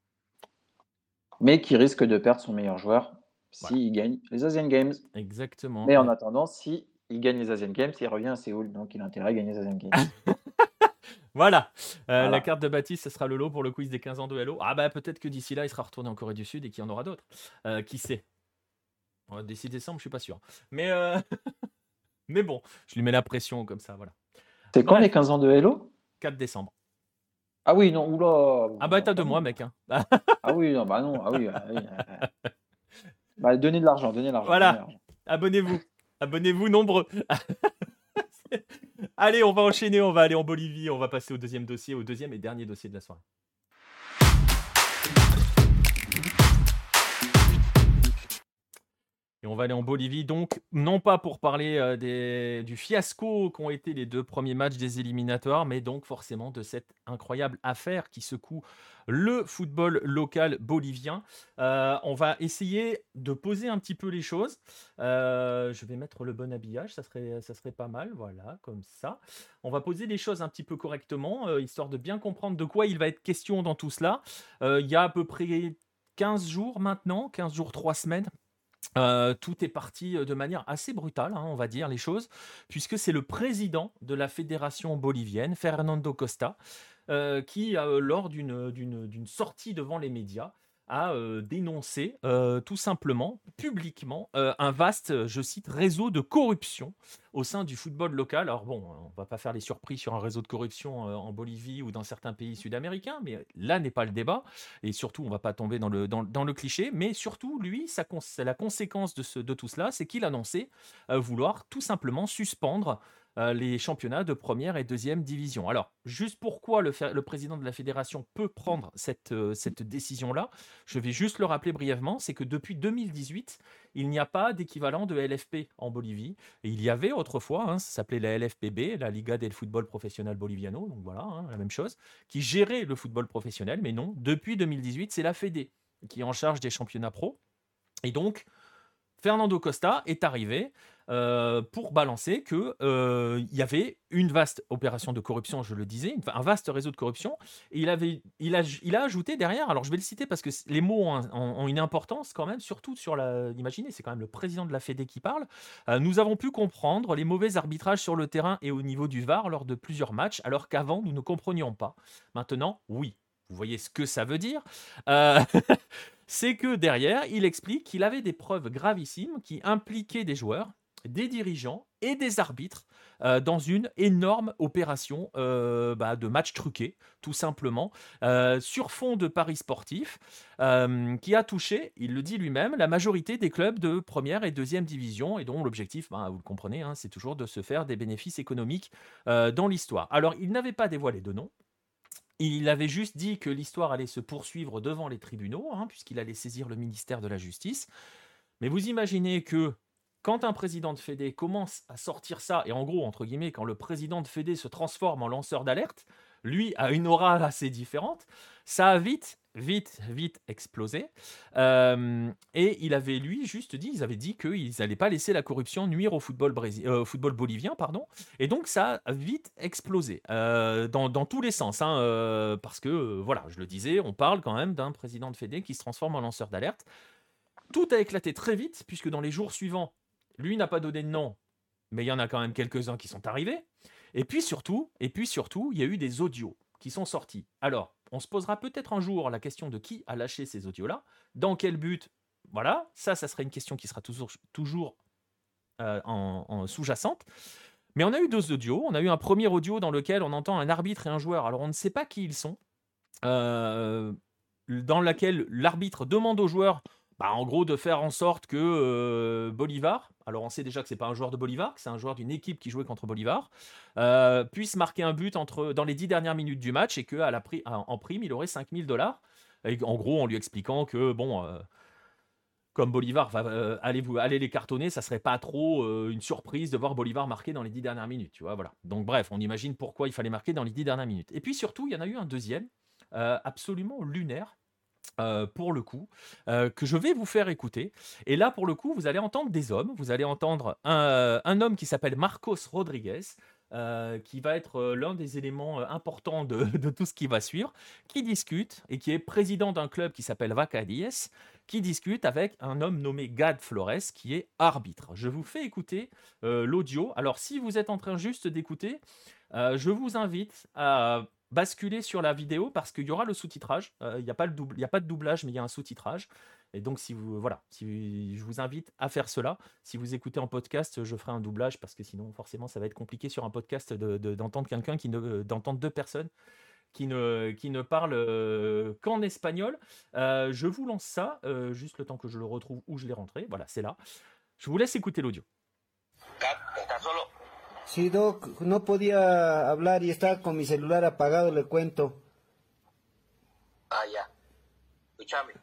Mais qui risque de perdre son meilleur joueur s'il gagne les Asian Games. Exactement. Mais en attendant, si il gagne les Asian Games, il revient à Séoul, donc il a intérêt à gagner les Asian Games. Euh, voilà. La carte de Baptiste, ce sera le lot pour le quiz des 15 ans de Hello. Ah bah peut-être que d'ici là, il sera retourné en Corée du Sud et qu'il y en aura d'autres. Euh, qui sait? D'ici décembre, je suis pas sûr. Mais, euh, Mais bon, je lui mets la pression comme ça, voilà. C'est quand les 15 ans de Hello? 4 décembre. Ah oui, non, oula. Ah bah t'as deux mois, mec. Hein. ah oui, non, bah non, ah oui. bah, donnez de l'argent, donnez de l'argent. Voilà, abonnez-vous. Abonnez-vous nombreux. Allez, on va enchaîner, on va aller en Bolivie, on va passer au deuxième dossier, au deuxième et dernier dossier de la soirée. Et on va aller en Bolivie, donc, non pas pour parler euh, du fiasco qu'ont été les deux premiers matchs des éliminatoires, mais donc forcément de cette incroyable affaire qui secoue le football local bolivien. Euh, on va essayer de poser un petit peu les choses. Euh, je vais mettre le bon habillage, ça serait, ça serait pas mal, voilà, comme ça. On va poser les choses un petit peu correctement, histoire de bien comprendre de quoi il va être question dans tout cela. il y a à peu près 15 jours maintenant, 15 jours, 3 semaines, euh, tout est parti de manière assez brutale, hein, on va dire les choses, puisque c'est le président de la fédération bolivienne, Fernando Costa, euh, qui, lors d'une sortie devant les médias, a dénoncé tout simplement, publiquement, un vaste, je cite, réseau de corruption au sein du football local. Alors bon, on va pas faire les surprises sur un réseau de corruption en Bolivie ou dans certains pays sud-américains, mais là n'est pas le débat. Et surtout, on va pas tomber dans le, dans, le cliché, mais surtout, lui, ça, la conséquence de, ce, de tout cela, c'est qu'il annonçait vouloir tout simplement suspendre euh, les championnats de première et deuxième division. Alors, juste pourquoi le, président de la fédération peut prendre cette, euh, cette décision-là, je vais juste le rappeler brièvement, c'est que depuis 2018, il n'y a pas d'équivalent de LFP en Bolivie. Et il y avait autrefois, hein, ça s'appelait la LFPB, la Liga del Fútbol Profesional Boliviano, donc voilà, hein, la même chose, qui gérait le football professionnel, mais non, depuis 2018, c'est la Fédé qui est en charge des championnats pro. Et donc, Fernando Costa est arrivé euh, pour balancer que euh, il y avait une vaste opération de corruption, je le disais, un vaste réseau de corruption. Il, avait, il, a, ajouté derrière, alors je vais le citer parce que les mots ont, une importance quand même, surtout sur la. Imaginez, c'est quand même le président de la Fédé qui parle. Euh, nous avons pu comprendre les mauvais arbitrages sur le terrain et au niveau du VAR lors de plusieurs matchs, alors qu'avant nous ne comprenions pas. Maintenant, oui. Vous voyez ce que ça veut dire C'est que derrière, il explique qu'il avait des preuves gravissimes qui impliquaient des joueurs des dirigeants et des arbitres euh, dans une énorme opération euh, bah, de match truqué, tout simplement, euh, sur fond de paris sportifs, qui a touché, il le dit lui-même, la majorité des clubs de première et deuxième division, et dont l'objectif, bah, vous le comprenez, hein, c'est toujours de se faire des bénéfices économiques dans l'histoire. Alors, il n'avait pas dévoilé de nom. Il avait juste dit que l'histoire allait se poursuivre devant les tribunaux, hein, puisqu'il allait saisir le ministère de la Justice. Mais vous imaginez que quand un président de Fédé commence à sortir ça, et en gros, entre guillemets, quand le président de Fédé se transforme en lanceur d'alerte, lui a une aura assez différente, ça a vite, vite, vite explosé. Euh, et il avait, lui, juste dit, ils avaient dit qu'ils n'allaient pas laisser la corruption nuire au football, euh, football bolivien, pardon. Et donc, ça a vite explosé, euh, dans, tous les sens. Hein, parce que, voilà, je le disais, on parle quand même d'un président de Fédé qui se transforme en lanceur d'alerte. Tout a éclaté très vite, puisque dans les jours suivants, lui n'a pas donné de nom, mais il y en a quand même quelques-uns qui sont arrivés. Et puis surtout, et puis surtout, il y a eu des audios qui sont sortis. Alors, on se posera peut-être un jour la question de qui a lâché ces audios-là, dans quel but. Voilà, ça, ça serait une question qui sera toujours, toujours euh, en, sous-jacente. Mais on a eu deux audios. On a eu un premier audio dans lequel on entend un arbitre et un joueur. Alors on ne sait pas qui ils sont. Euh, dans lequel l'arbitre demande au joueur bah, en gros, de faire en sorte que euh, Bolivar, alors on sait déjà que c'est pas un joueur de Bolivar, que c'est un joueur d'une équipe qui jouait contre Bolivar, euh, puisse marquer un but entre, dans les dix dernières minutes du match et qu'en en prime, il aurait 5000 dollars. En gros, en lui expliquant que, bon, euh, comme Bolivar va aller, les cartonner, ça serait pas trop une surprise de voir Bolivar marquer dans les dix dernières minutes. Tu voilà. Donc, bref, on imagine pourquoi il fallait marquer dans les dix dernières minutes. Et puis surtout, il y en a eu un deuxième, absolument lunaire euh, pour le coup, euh, que je vais vous faire écouter. Et là, pour le coup, vous allez entendre des hommes. Vous allez entendre un, un homme qui s'appelle Marcos Rodriguez, euh, qui va être l'un des éléments importants de, de, tout ce qui va suivre, qui discute et qui est président d'un club qui s'appelle Vacadies, qui discute avec un homme nommé Gad Flores, qui est arbitre. Je vous fais écouter l'audio. Alors, si vous êtes en train juste d'écouter, je vous invite à basculer sur la vidéo parce qu'il y aura le sous-titrage. Euh, il n'y a, pas a pas de doublage, mais il y a un sous-titrage. Et donc, si vous, voilà, si je vous invite à faire cela. Si vous écoutez en podcast, je ferai un doublage parce que sinon, forcément, ça va être compliqué sur un podcast d'entendre de, quelqu'un qui ne, d'entendre deux personnes qui ne, qui ne parlent euh, qu'en espagnol. Euh, je vous lance ça, juste le temps que je le retrouve où je l'ai rentré. Voilà, c'est là. Je vous laisse écouter l'audio. Sí, Doc, no podía hablar y estaba con mi celular apagado, le cuento. Ah, ya. Escúchame.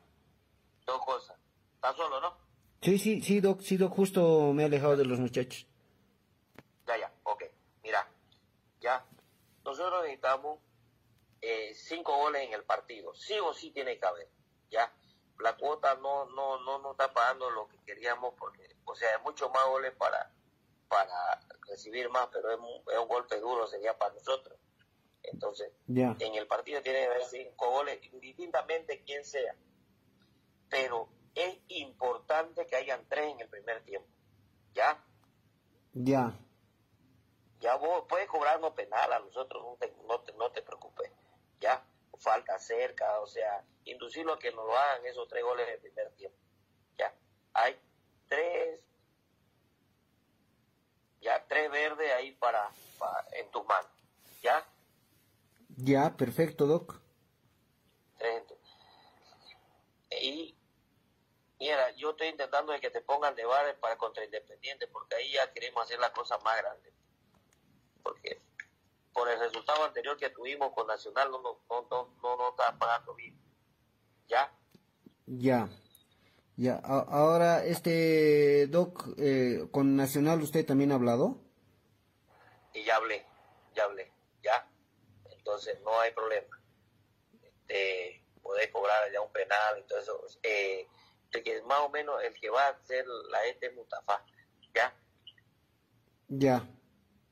Dos cosas. ¿Estás solo, no? Sí, sí, sí, Doc, sí, Doc, justo me he alejado de los muchachos. Ya, ya, ok. Mira, ya. Nosotros necesitamos eh, cinco goles en el partido. Sí o sí tiene que haber, ya. La cuota no, no, no nos está pagando lo que queríamos porque, o sea, hay mucho más goles para para recibir más, pero es un, golpe duro sería para nosotros. Entonces, en el partido tiene que haber cinco goles, indistintamente quién sea. Pero es importante que hayan tres en el primer tiempo. ¿Ya? Ya. Ya vos puedes cobrarnos penal a nosotros, no te, no te, no te preocupes. ¿Ya? Falta cerca, o sea, inducirlo a que nos lo hagan esos tres goles en el primer tiempo. ¿Ya? Hay tres tres verdes ahí para, en tus manos, ¿ya? Ya, perfecto, Doc. Y mira, yo estoy intentando de que te pongan de bar para contra Independiente, porque ahí ya queremos hacer la cosa más grande. Porque por el resultado anterior que tuvimos con Nacional no no no no, no está pagando bien. ¿Ya? Ya. Ya, ahora, este, Doc, eh, con Nacional usted también ha hablado. Y ya hablé, ya hablé, ya. Entonces no hay problema. Este, podés cobrar ya un penal, entonces, eh, de que más o menos el que va a ser la este Mustafa, ¿ya? Ya,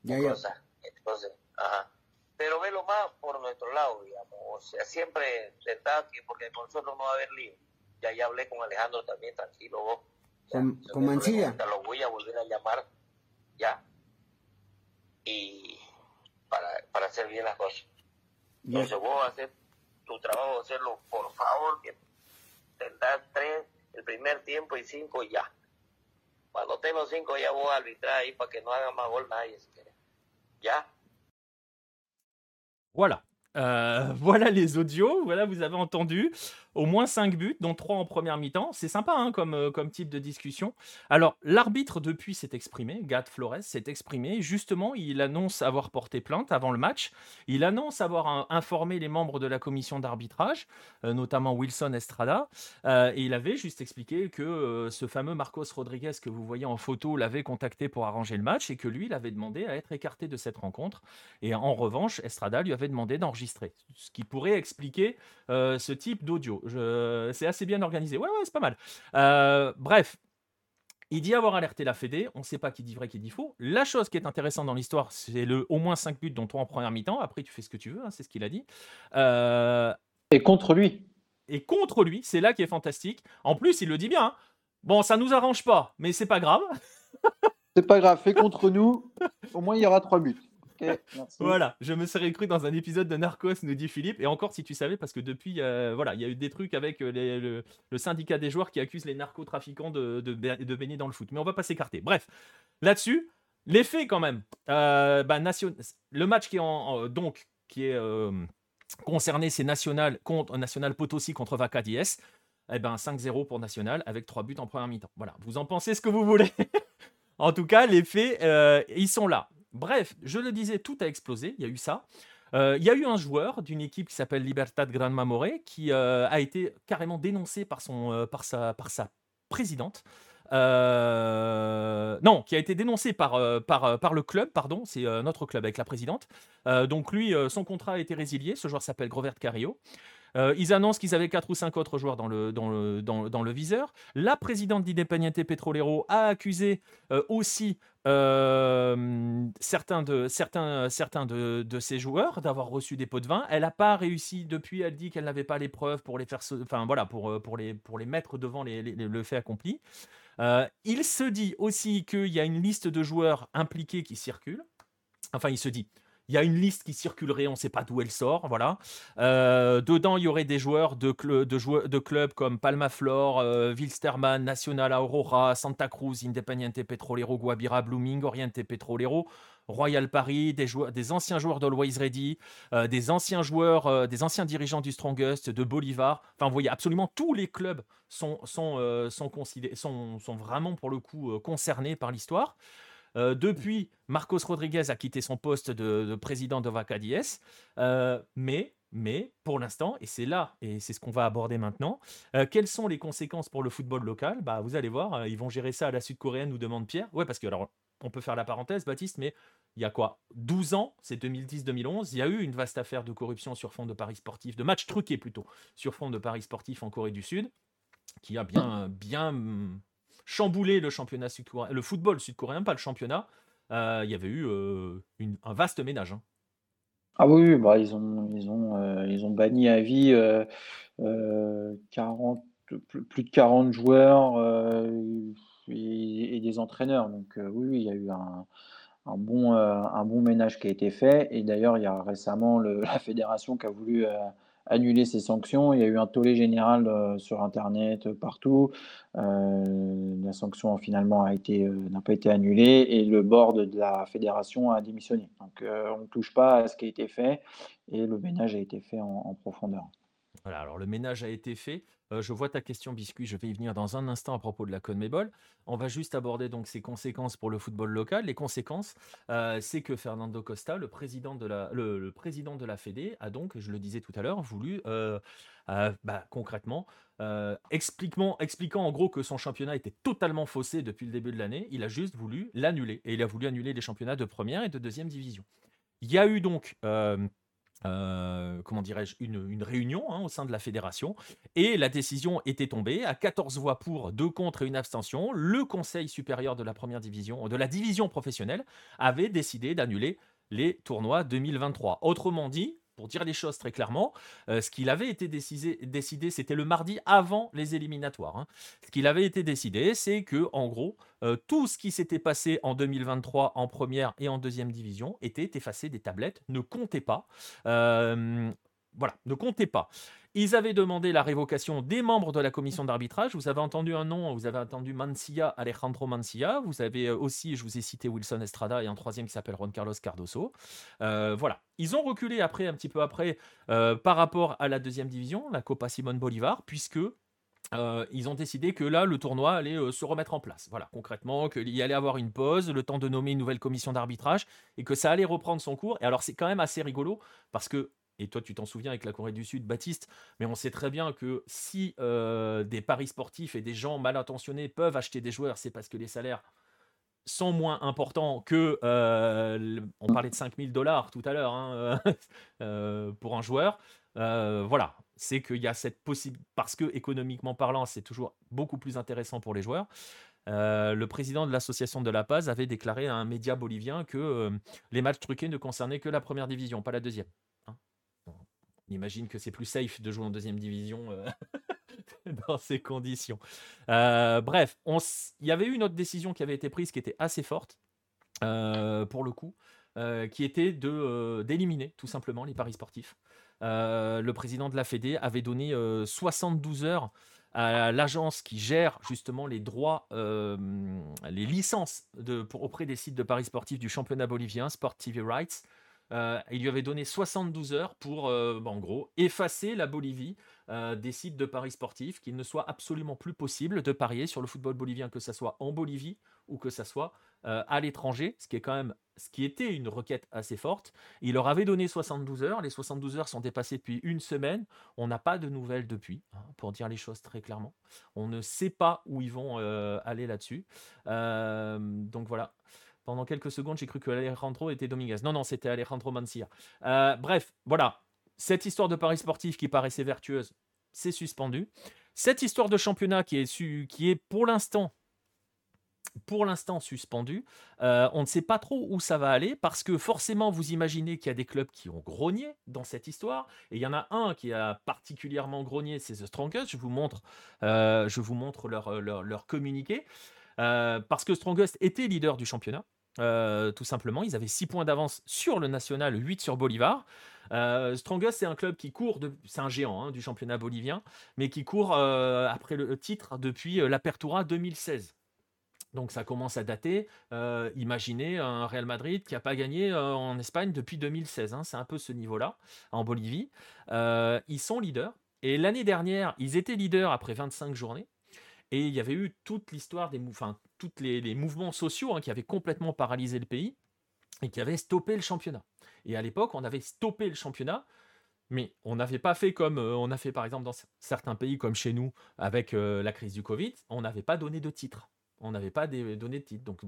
ya, ya. Cosa. Entonces, ajá. Pero velo más por nuestro lado, digamos. O sea, siempre intentar que, porque con nosotros no va a haber lío. Ya, ya hablé con Alejandro también, tranquilo vos. Ya, ¿Con- con Mancilla? problema, Lo voy a volver a llamar, ya. Y para, para hacer bien las cosas. Ya. Entonces vos hacer tu trabajo, hacerlo por favor, que tendrás tres el primer tiempo y cinco ya. Cuando tengo cinco ya voy a arbitrar ahí para que no haga más gol nadie si quiere. Ya. Voilà. Euh, voilà les audios, voilà, vous avez entendu. Au moins 5 buts, dont 3 en première mi-temps. C'est sympa hein, comme, euh, comme type de discussion. Alors, l'arbitre, depuis, s'est exprimé. Gad Flores s'est exprimé. Justement, il annonce avoir porté plainte avant le match. Il annonce avoir euh, informé les membres de la commission d'arbitrage, euh, notamment Wilson Estrada. Et il avait juste expliqué que ce fameux Marcos Rodriguez que vous voyez en photo l'avait contacté pour arranger le match et que lui, il avait demandé à être écarté de cette rencontre. Et en revanche, Estrada lui avait demandé d'enregistrer, ce qui pourrait expliquer ce type d'audio. Je- C'est assez bien organisé. Ouais, ouais, c'est pas mal. Euh, bref. Il dit avoir alerté la Fédé, on ne sait pas qui dit vrai, qui dit faux. La chose qui est intéressante dans l'histoire, c'est le au moins 5 buts, dont 3 en première mi-temps. Après, tu fais ce que tu veux, hein, c'est ce qu'il a dit. Euh, Et contre lui. et contre lui, c'est là qui est fantastique. En plus, il le dit bien. hein. Bon, ça nous arrange pas, mais c'est pas grave. C'est pas grave, fais contre nous. Au moins, il y aura trois buts. Voilà, je me serais cru dans un épisode de Narcos, nous dit Philippe. Et encore, si tu savais, parce que depuis, euh, voilà, il y a eu des trucs avec euh, le, syndicat des joueurs qui accuse les narcotrafiquants de, de, ba- de baigner dans le foot. Mais on va pas s'écarter. Bref, là-dessus, les faits quand même. Euh, bah, nation- Le match qui est donc qui est concerné, c'est National contre National Potosi contre Vaca Diez. Eh ben 5-0 pour National avec 3 buts en première mi-temps. Voilà, vous en pensez ce que vous voulez. en tout cas, les faits, ils sont là. Bref, je le disais, tout a explosé. Il y a eu ça. Euh, Il y a eu un joueur d'une équipe qui s'appelle Libertad Gran Mamoré qui euh, a été carrément dénoncé par, son, euh, par, sa, par sa présidente. Non, qui a été dénoncé par, par, par le club, pardon, c'est notre club avec la présidente. Donc lui, son contrat a été résilié. Ce joueur s'appelle Grovert Carrillo. Euh, ils annoncent qu'ils avaient 4 ou 5 autres joueurs dans le, dans le, dans, le viseur. La présidente d'Independiente Petrolero a accusé euh, aussi euh, certains, de, certains, certains de, de ces joueurs d'avoir reçu des pots de vin. Elle n'a pas réussi depuis. Elle dit qu'elle n'avait pas les preuves pour les faire, enfin voilà, pour, pour les, pour les mettre devant le fait accompli. Il se dit aussi qu'il y a une liste de joueurs impliqués qui circule. Enfin, il se dit. Il y a une liste qui circulerait, on ne sait pas d'où elle sort, voilà. Euh, dedans, il y aurait des joueurs de, clubs comme Palma Flor, euh, Wilstermann, Nacional Aurora, Santa Cruz, Independiente Petrolero, Guabira, Blooming, Oriente Petrolero, Royal Paris, des, anciens joueurs d'Always Ready, euh, des anciens joueurs, euh, des anciens dirigeants du Strongest, de Bolivar. Enfin, vous voyez, absolument tous les clubs sont, euh, vraiment pour le coup concernés par l'histoire. Euh, depuis, Marcos Rodriguez a quitté son poste de, de président de Vaca Diez, euh, mais, mais pour l'instant, et c'est là, et c'est ce qu'on va aborder maintenant, euh, quelles sont les conséquences pour le football local? Bah, Vous allez voir, euh, ils vont gérer ça à la sud-coréenne, nous demande Pierre. Ouais, parce que alors, on peut faire la parenthèse, Baptiste, mais il y a quoi? 12 ans, c'est 2010-2011, il y a eu une vaste affaire de corruption sur fond de paris sportifs, de matchs truqués plutôt, sur fond de paris sportifs en Corée du Sud, qui a bien, bien chamboulé le championnat sud-coréen, le football sud-coréen, pas le championnat. Euh, il y avait eu euh, un vaste ménage. hein. Ah oui, bah, ils ont, ils ont, euh, ils ont banni à vie euh, euh, 40, plus, de 40 joueurs et, des entraîneurs. Donc oui, il y a eu un, un bon, un bon ménage qui a été fait. Et d'ailleurs, il y a récemment la fédération qui a voulu annuler ces sanctions. Il y a eu un tollé général euh, sur Internet, euh, partout. Euh, la sanction finalement a été, n'a pas été annulée et le board de la fédération a démissionné. Donc on ne touche pas à ce qui a été fait et le ménage a été fait en profondeur. Alors le ménage a été fait. Euh, je vois ta question, Biscuit. Je vais y venir dans un instant à propos de la CONMEBOL. On va juste aborder donc ses conséquences pour le football local. Les conséquences, euh, c'est que Fernando Costa, le président de la, le, Fédé, a donc, je le disais tout à l'heure, voulu euh, bah, concrètement, expliquement- expliquant en gros que son championnat était totalement faussé depuis le début de l'année. Il a juste voulu l'annuler. Et il a voulu annuler les championnats de première et de deuxième division. Il y a eu donc euh, comment dirais-je, une, une réunion hein, au sein de la fédération. Et la décision était tombée à 14 voix pour, 2 contre et une abstention. Le Conseil supérieur de la première division, de la division professionnelle, avait décidé d'annuler les tournois 2023. Autrement dit, pour dire les choses très clairement, euh, ce qu'il avait été décidé, c'était le mardi avant les éliminatoires. hein. Ce qu'il avait été décidé, c'est que, en gros, euh, tout ce qui s'était passé en 2023 en première et en deuxième division était effacé des tablettes, ne comptait pas. Euh, voilà, ne comptait pas. Ils avaient demandé la révocation des membres de la commission d'arbitrage. Vous avez entendu un nom, vous avez entendu Mancia, Alejandro Mancia. Vous avez euh, aussi, je vous ai cité Wilson Estrada et un troisième qui s'appelle Juan Carlos Cardoso. Euh, voilà. Ils ont reculé après, un petit peu après, euh, par rapport à la deuxième division, la Copa Simon Bolivar, puisque ils ont décidé que là, le tournoi allait se remettre en place. Voilà, concrètement, qu'il y allait avoir une pause, le temps de nommer une nouvelle commission d'arbitrage, et que ça allait reprendre son cours. Et alors, c'est quand même assez rigolo, parce que, et toi, tu t'en souviens avec la Corée du Sud, Baptiste, mais on sait très bien que si euh, des paris sportifs et des gens mal intentionnés peuvent acheter des joueurs, c'est parce que les salaires sont moins importants que... euh, on parlait de 5000 dollars tout à l'heure hein, euh, pour un joueur. Voilà, c'est qu'il y a cette possibilité, parce que économiquement parlant, c'est toujours beaucoup plus intéressant pour les joueurs. Le président de l'association de La Paz avait déclaré à un média bolivien que les matchs truqués ne concernaient que la première division, pas la deuxième. On imagine que c'est plus safe de jouer en deuxième division euh, dans ces conditions. Euh, bref, il y avait eu une autre décision qui avait été prise qui était assez forte, euh, pour le coup, qui était d'éliminer tout simplement les paris sportifs. Le président de la Fédé avait donné euh, 72 heures à l'agence qui gère justement les droits, les licences auprès des sites de paris sportifs du championnat bolivien, Sport TV Rights. Euh, il lui avait donné 72 heures pour, euh, bah, en gros, effacer la Bolivie euh, des sites de paris sportifs, qu'il ne soit absolument plus possible de parier sur le football bolivien, que ce soit en Bolivie ou que ce soit à l'étranger, ce qui est quand même, ce qui était une requête assez forte. Il leur avait donné 72 heures. Les 72 heures sont dépassées depuis une semaine. On n'a pas de nouvelles depuis, hein, pour dire les choses très clairement. On ne sait pas où ils vont aller là-dessus. Donc voilà. Pendant quelques secondes, j'ai cru que Alejandro était Dominguez. Non, non, c'était Alejandro Mancia. Euh, bref, voilà. Cette histoire de paris sportif qui paraissait vertueuse, c'est suspendu. Cette histoire de championnat qui est, su- pour l'instant pour l'instant. Euh, on ne sait pas trop où ça va aller parce que forcément, vous imaginez qu'il y a des clubs qui ont grogné dans cette histoire. Et il y en a un qui a particulièrement grogné, c'est The Strongest. Je vous montre, euh, leur, communiqué. Parce que Strongest était leader du championnat. Euh, tout simplement, ils avaient 6 points d'avance sur le national, 8 sur Bolivar. Euh, Strongest, c'est un club qui court, c'est un géant hein, du championnat bolivien, mais qui court euh, après le titre depuis euh, l'Apertura 2016. Donc ça commence à dater. Imaginez un Real Madrid qui n'a pas gagné en Espagne depuis 2016. hein, c'est un peu ce niveau-là en Bolivie. Ils sont leaders. Et l'année dernière, ils étaient leaders après 25 journées. Et il y avait eu toute l'histoire des, enfin, toutes les, mouvements sociaux hein, qui avaient complètement paralysé le pays et qui avaient stoppé le championnat. Et à l'époque, on avait stoppé le championnat, mais on n'avait pas fait comme euh, on a fait par exemple dans cer- certains pays comme chez nous avec euh, la crise du Covid. On n'avait pas donné de titre. On n'avait pas donné de titre. Donc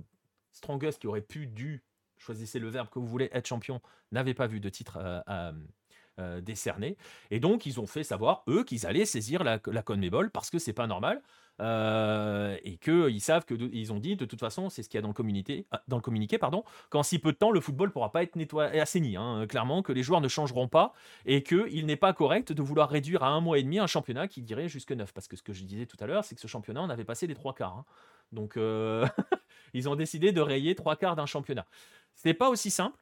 Strongest qui aurait pu, dû, choisissez le verbe que vous voulez, être champion, n'avait pas vu de titre euh, euh, décerné. Et donc, ils ont fait savoir, eux, qu'ils allaient saisir la, la CONMEBOL parce que c'est pas normal. euh, et qu'ils savent que ils ont dit de toute façon c'est ce qu'il y a dans le communiqué ah, dans le communiqué pardon qu'en si peu de temps le football pourra pas être nettoyé assaini hein, clairement que les joueurs ne changeront pas et qu'il n'est pas correct de vouloir réduire à un mois et demi un championnat qui dirait jusque neuf parce que ce que je disais tout à l'heure c'est que ce championnat on avait passé les trois quarts hein. donc euh, ils ont décidé de rayer trois quarts d'un championnat c'est pas aussi simple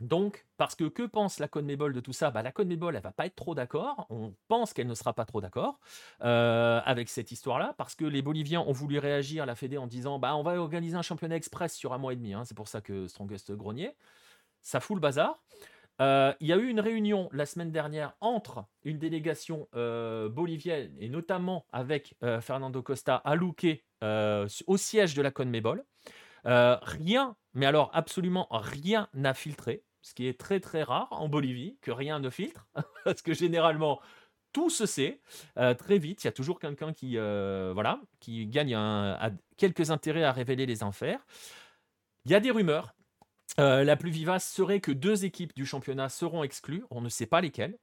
donc, parce que que pense la CONMEBOL de tout ça? Bah, La CONMEBOL, elle va pas être trop d'accord. On pense qu'elle ne sera pas trop d'accord euh, avec cette histoire-là, parce que les Boliviens ont voulu réagir à la Fédé en disant bah, on va organiser un championnat express sur un mois et demi. hein. C'est pour ça que Strongest grognait. Ça fout le bazar. Euh, il y a eu une réunion la semaine dernière entre une délégation euh, bolivienne et notamment avec Fernando Costa à Luque, au siège de la CONMEBOL. Rien, mais alors absolument rien n'a filtré, ce qui est très très rare en Bolivie, que rien ne filtre, parce que généralement tout se sait euh, très vite. Il y a toujours quelqu'un qui, euh, voilà, qui gagne quelques intérêts à révéler les enfers. Il y a des rumeurs Euh, la plus vivace serait que deux équipes du championnat seront exclues, on ne sait pas lesquelles,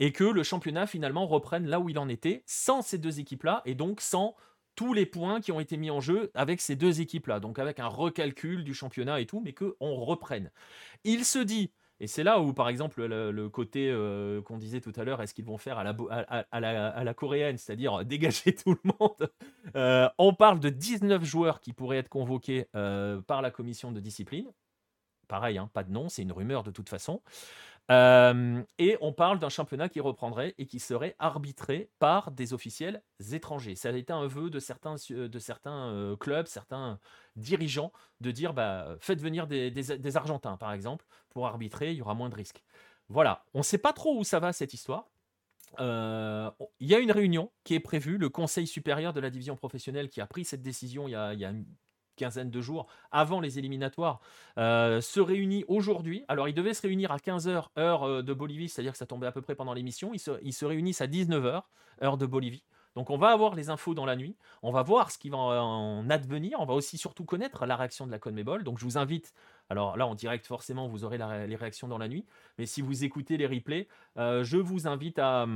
et que le championnat finalement reprenne là où il en était, sans ces deux équipes-là, et donc sans tous les points qui ont été mis en jeu avec ces deux équipes-là, donc avec un recalcul du championnat et tout, mais qu'on reprenne. Il se dit, et c'est là où, par exemple, le, côté euh, qu'on disait tout à l'heure, est-ce qu'ils vont faire à la, coréenne, c'est-à-dire dégager tout le monde euh, On parle de 19 joueurs qui pourraient être convoqués par la commission de discipline pareil, hein, pas de nom, c'est une rumeur de toute façon. Euh, et on parle d'un championnat qui reprendrait et qui serait arbitré par des officiels étrangers. Ça a été un vœu de certains, de certains euh, clubs, certains dirigeants, de dire bah, faites venir des, Argentins, par exemple, pour arbitrer, il y aura moins de risques. Voilà, on ne sait pas trop où ça va cette histoire. Euh, il y a une réunion qui est prévue, le Conseil supérieur de la division professionnelle qui a pris cette décision il y a, il y a quinzaine de jours avant les éliminatoires, euh, se réunit aujourd'hui. Alors, il devait se réunir à 15h, heure euh, de Bolivie, c'est-à-dire que ça tombait à peu près pendant l'émission. Ils se, ils se réunissent à 19h, heure de Bolivie. Donc on va avoir les infos dans la nuit, on va voir ce qui va en advenir, on va aussi surtout connaître la réaction de la CONMEBOL. Donc je vous invite, alors là en direct forcément vous aurez les réactions dans la nuit, mais si vous écoutez les replays, euh, je vous invite à,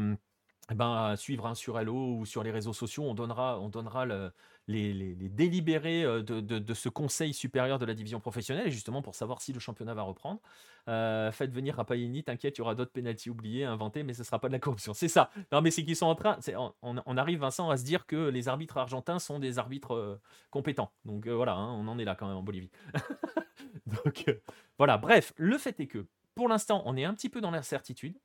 eh ben, suivre un sur Hello ou sur les réseaux sociaux, on donnera, on donnera le, les, délibérés euh, de, ce conseil supérieur de la division professionnelle, justement pour savoir si le championnat va reprendre. Euh, faites venir Rappaini, t'inquiète, il y aura d'autres pénalties oubliés, inventés, mais ce ne sera pas de la corruption. C'est ça. Non, mais c'est qu'ils sont en train. On, arrive, Vincent, à se dire que les arbitres argentins sont des arbitres euh, compétents. Donc voilà, hein, on en est là quand même en Bolivie. Donc voilà, bref, le fait est que pour l'instant, on est un petit peu dans l'incertitude.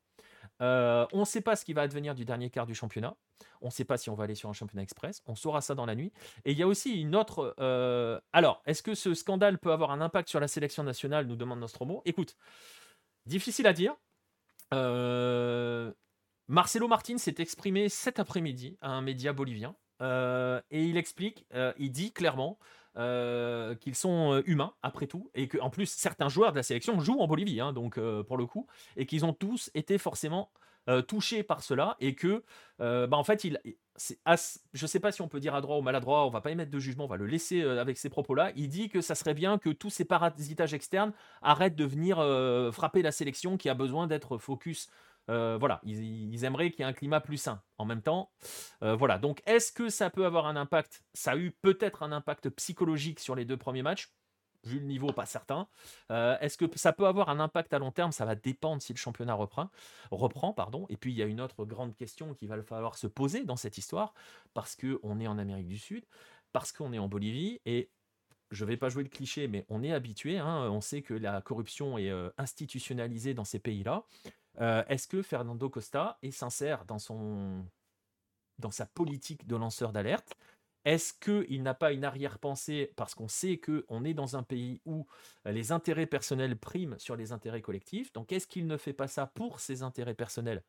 Euh, on ne sait pas ce qui va advenir du dernier quart du championnat. On ne sait pas si on va aller sur un championnat express. On saura ça dans la nuit. Et il y a aussi une autre. Euh, alors, est-ce que ce scandale peut avoir un impact sur la sélection nationale nous demande Nostromo. Écoute, difficile à dire. Euh, Marcelo Martin s'est exprimé cet après-midi à un média bolivien. et il explique, il dit clairement euh, qu'ils sont euh, humains après tout et qu'en plus certains joueurs de la sélection jouent en Bolivie, hein, donc euh, pour le coup, et qu'ils ont tous été forcément touchés par cela et que, bah, en fait, il, je sais pas si on peut dire à droit ou maladroit, on va pas émettre de jugement, on va le laisser avec ces propos-là. Il dit que ça serait bien que tous ces parasitages externes arrêtent de venir frapper la sélection qui a besoin d'être focus euh, voilà, ils, aimeraient qu'il y ait un climat plus sain. En même temps, euh, voilà. Donc, est-ce que ça peut avoir un impact? Ça a eu peut-être un impact psychologique sur les deux premiers matchs. Vu le niveau, pas certain. Euh, est-ce que ça peut avoir un impact à long terme? Ça va dépendre si le championnat reprend. reprend pardon. Et puis, il y a une autre grande question qu'il va falloir se poser dans cette histoire, parce qu'on est en Amérique du Sud, parce qu'on est en Bolivie, et je ne vais pas jouer le cliché, mais on est habitué. Hein, on sait que la corruption est institutionnalisée dans ces pays-là. Euh, est-ce que Fernando Costa est sincère dans, sa politique de lanceur d'alerte? Est-ce qu'il n'a pas une arrière-pensée parce qu'on sait qu'on est dans un pays où les intérêts personnels priment sur les intérêts collectifs? Donc est-ce qu'il ne fait pas ça pour ses intérêts personnels?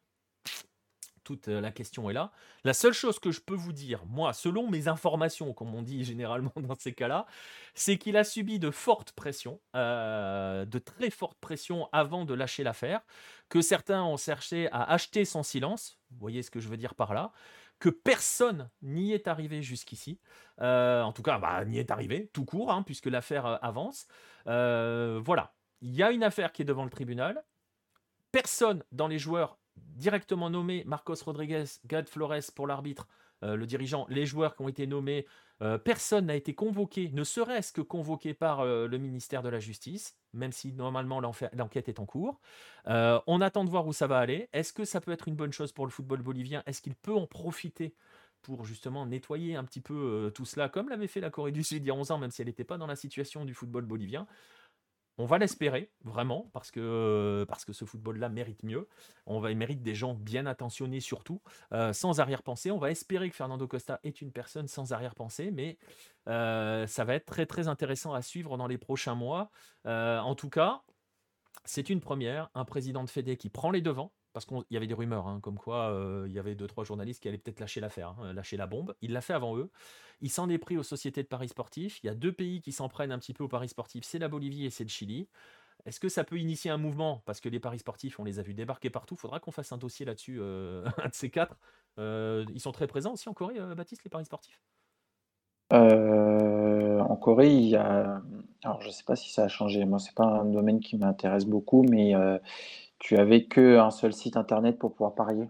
Toute euh, la question est là. La seule chose que je peux vous dire, moi, selon mes informations, comme on dit généralement dans ces cas-là, c'est qu'il a subi de fortes pressions, euh, de très fortes pressions avant de lâcher l'affaire, que certains ont cherché à acheter son silence, vous voyez ce que je veux dire par là, que personne n'y est arrivé jusqu'ici, euh, en tout cas, bah, n'y est arrivé, tout court, hein, puisque l'affaire avance. voilà, il y a une affaire qui est devant le tribunal, personne dans les joueurs directement nommé Marcos Rodriguez, Gad Flores pour l'arbitre, euh, le dirigeant, les joueurs qui ont été nommés, euh, personne n'a été convoqué, ne serait-ce que convoqué par euh, le ministère de la Justice, même si normalement l'enquête est en cours. on attend de voir où ça va aller. Est-ce que ça peut être une bonne chose pour le football bolivien? Est-ce qu'il peut en profiter pour justement nettoyer un petit peu tout cela, comme l'avait fait la Corée du Sud il y a 11 ans, même si elle n'était pas dans la situation du football bolivien? On va l'espérer, vraiment, parce que, ce football-là mérite mieux. On va, il mérite des gens bien attentionnés surtout, euh, sans arrière-pensée. On va espérer que Fernando Costa est une personne sans arrière-pensée, mais euh, ça va être très très intéressant à suivre dans les prochains mois. Euh, en tout cas, c'est une première, un président de Fédé qui prend les devants, parce qu'il y avait des rumeurs, hein, comme quoi euh, il y avait deux, trois journalistes qui allaient peut-être lâcher l'affaire, hein, lâcher la bombe. Il l'a fait avant eux. Il s'en est pris aux sociétés de paris sportifs. Il y a deux pays qui s'en prennent un petit peu aux paris sportifs, c'est la Bolivie et c'est le Chili. Est-ce que ça peut initier un mouvement? Parce que les paris sportifs, on les a vus débarquer partout. Il faudra qu'on fasse un dossier là-dessus, euh, un de ces quatre. Euh, ils sont très présents aussi en Corée, Baptiste, les paris sportifs? En Corée, il y a Alors, je ne sais pas si ça a changé. Moi, c'est pas un domaine qui m'intéresse beaucoup, mais tu avais qu'un seul site internet pour pouvoir parier.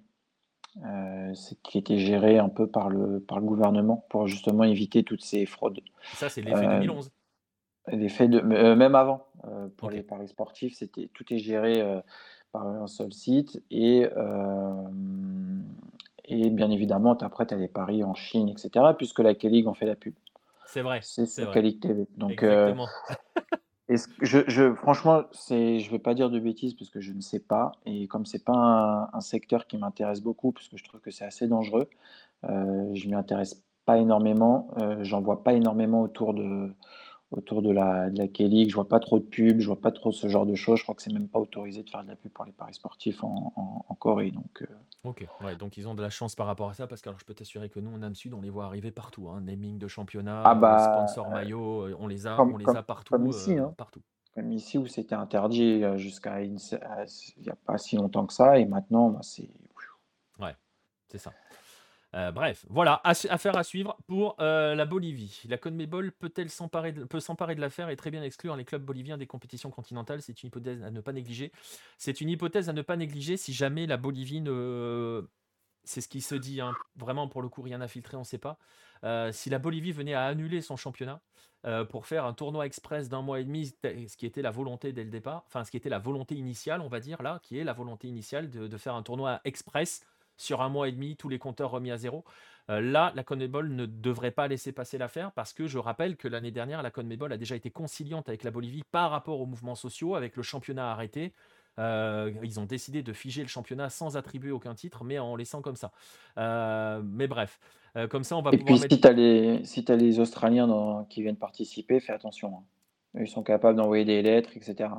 Euh, qui était géré un peu par le, par le gouvernement pour justement éviter toutes ces fraudes. Ça, c'est l'effet 2011. L'effet de, même avant, pour les paris sportifs, c'était tout est géré par un seul site et et bien évidemment, après, tu as les paris en Chine, etc., puisque la K-League en fait la pub. C'est vrai. C'est K-League TV. Donc, euh, je, je, franchement, je ne vais pas dire de bêtises parce que je ne sais pas. Et comme ce n'est pas un, secteur qui m'intéresse beaucoup, parce que je trouve que c'est assez dangereux, euh, je ne m'y intéresse pas énormément. Euh, J'en vois pas énormément autour de, autour de la, de la K-League. Je vois pas trop de pubs, je vois pas trop ce genre de choses. Je crois que c'est même pas autorisé de faire de la pub pour les paris sportifs en, en, Corée. Donc, euh. Ok, ouais, donc ils ont de la chance par rapport à ça parce que alors, je peux t'assurer que nous, en Âme Sud, on les voit arriver partout. Hein. Naming de championnat, ah bah, sponsor euh, maillot, euh, on les a, on les a partout. Comme ici, hein. partout. Comme ici où c'était interdit jusqu'à il n'y a pas si longtemps que ça et maintenant, bah, c'est. Ouais, c'est ça. Euh, bref, voilà, affaire à suivre pour euh, la Bolivie. La CONMEBOL peut-elle s'emparer peut s'emparer de l'affaire et très bien exclure les clubs boliviens des compétitions continentales? C'est une hypothèse à ne pas négliger. C'est une hypothèse à ne pas négliger si jamais la Bolivie ne. C'est ce qui se dit, hein. vraiment pour le coup, rien à filtrer, on ne sait pas. Euh, si la Bolivie venait à annuler son championnat pour faire un tournoi express d'un mois et demi, ce qui était la volonté dès le départ, enfin ce qui était la volonté initiale, on va dire là, qui est la volonté initiale de, de faire un tournoi express sur un mois et demi, tous les compteurs remis à zéro. Euh, là, la CONMEBOL ne devrait pas laisser passer l'affaire parce que je rappelle que l'année dernière, la CONMEBOL a déjà été conciliante avec la Bolivie par rapport aux mouvements sociaux, avec le championnat arrêté. Euh, ils ont décidé de figer le championnat sans attribuer aucun titre, mais en laissant comme ça. Euh, mais bref, comme ça, on va Et puis, si tu as, les, si as les Australiens qui viennent participer, fais attention. Hein. Ils sont capables d'envoyer des lettres, etc.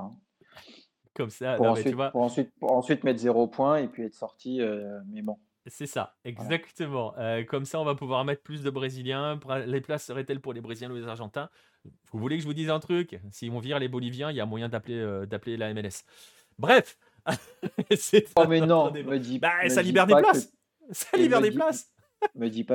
Comme ça. Pour, ensuite, pour, ensuite, pour ensuite mettre zéro point et puis être sorti. Euh, mais bon. C'est ça, exactement. Euh, comme ça, on va pouvoir mettre plus de Brésiliens. Les places seraient-elles pour les Brésiliens ou les Argentins? Vous voulez que je vous dise un truc? Si on vire les Boliviens, il y a moyen d'appeler euh, d'appeler la MLS. Bref Oh mais non, me dis, bah, ça libère des places Ça libère des places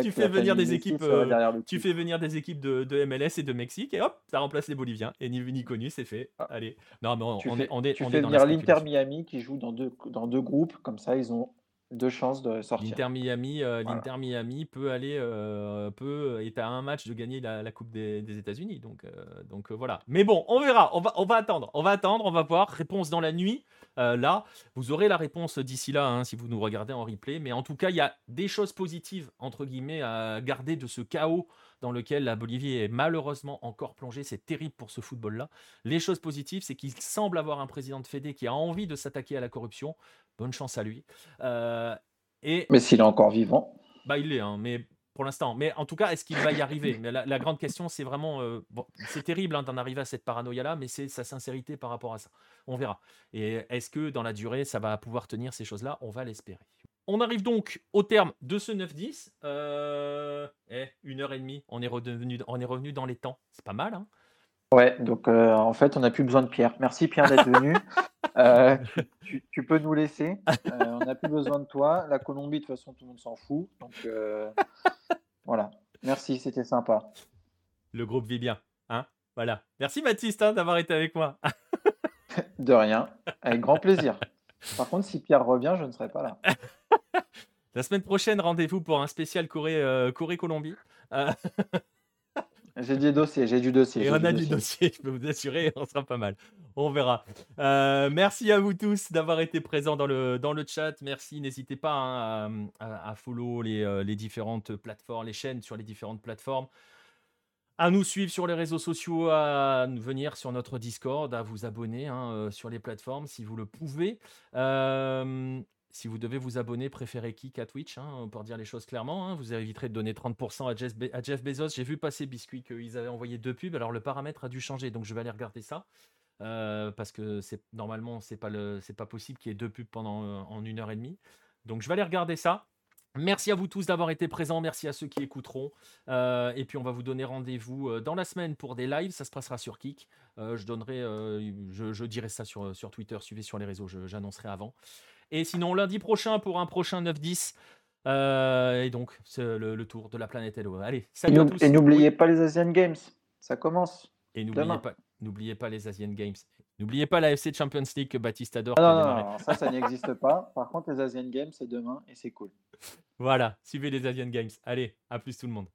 tu fais venir des équipes, euh, tu fais venir des équipes de, MLS et de Mexique et hop, ça remplace les Boliviens. Et ni vu ni connu, c'est fait. Ah. Allez. Non, mais on, on fais, est, on est, tu fais venir l'Inter Miami qui joue dans deux, dans deux groupes, comme ça ils ont deux chances de sortir. L'Inter Miami, euh, l'Inter Miami peut aller, euh, peut est à un match de gagner la, Coupe des, États-Unis. Donc, donc voilà. Mais bon, on verra. On va, on va attendre. On va attendre. On va voir. Réponse dans la nuit. Euh, là, vous aurez la réponse d'ici là, hein, si vous nous regardez en replay. Mais en tout cas, il y a des choses positives, entre guillemets, à garder de ce chaos dans lequel la Bolivie est malheureusement encore plongée. C'est terrible pour ce football-là. Les choses positives, c'est qu'il semble avoir un président de Fédé qui a envie de s'attaquer à la corruption. Bonne chance à lui. Euh, et... Mais s'il est encore vivant. Bah, il l'est, hein, mais pour l'instant. Mais en tout cas, est-ce qu'il va y arriver? Mais la, grande question, c'est vraiment. Euh, c'est terrible hein, d'en arriver à cette paranoïa-là, mais c'est sa sincérité par rapport à ça. On verra. Et est-ce que dans la durée, ça va pouvoir tenir ces choses-là? On va l'espérer. On arrive donc au terme de ce 9-10. Euh... Eh, une heure et demie. On est, revenu, on est revenu dans les temps. C'est pas mal, hein Ouais, donc euh, en fait, on n'a plus besoin de Pierre. Merci Pierre d'être venu. Euh, tu, peux nous laisser. Euh, on n'a plus besoin de toi. La Colombie, de toute façon, tout le monde s'en fout. Donc voilà. Merci, c'était sympa. Le groupe vit bien. Hein? Voilà. Merci Baptiste hein, d'avoir été avec moi. de rien. Avec grand plaisir. Par contre, si Pierre revient, je ne serai pas là. La semaine prochaine, rendez-vous pour un spécial Corée-Colombie. J'ai du dossier, j'ai du dossier. Et on a du dossier. je peux vous assurer, on sera pas mal. On verra. Euh, merci à vous tous d'avoir été présents dans le, dans le chat. Merci, n'hésitez pas hein, à, follow les, euh, les, différentes plateformes, les chaînes sur les différentes plateformes, à nous suivre sur les réseaux sociaux, à venir sur notre Discord, à vous abonner hein, euh, sur les plateformes si vous le pouvez. Si vous devez vous abonner, préférez qui qu'à Twitch, hein, pour dire les choses clairement. Hein. vous éviterez de donner 30% à Jeff, à Jeff Bezos. J'ai vu passer Biscuit qu'ils avaient envoyé deux pubs. Alors le paramètre a dû changer, donc je vais aller regarder ça. Euh, parce que normalement c'est pas pas possible qu'il y ait deux pubs pendant euh, en une heure et demie. Donc je vais aller regarder ça. Merci à vous tous d'avoir été présents, merci à ceux qui écouteront. Euh, et puis on va vous donner rendez-vous dans la semaine pour des lives, ça se passera sur Kik. je donnerai, je, dirai ça sur Twitter, suivez sur les réseaux, j'annoncerai avant. Et sinon, lundi prochain pour un prochain 9-10. Euh, et donc, c'est le, tour de la planète Hello. Allez, salut et à tous. Et n'oubliez pas les Asian Games. Ça commence. Et n'oubliez pas, N'oubliez pas les Asian Games. N'oubliez pas la FC Champions League que Baptiste adore. Ah non, non, ça, ça n'existe pas. Par contre, les Asian Games, c'est demain et c'est cool. Voilà, suivez les Asian Games. Allez, à plus tout le monde.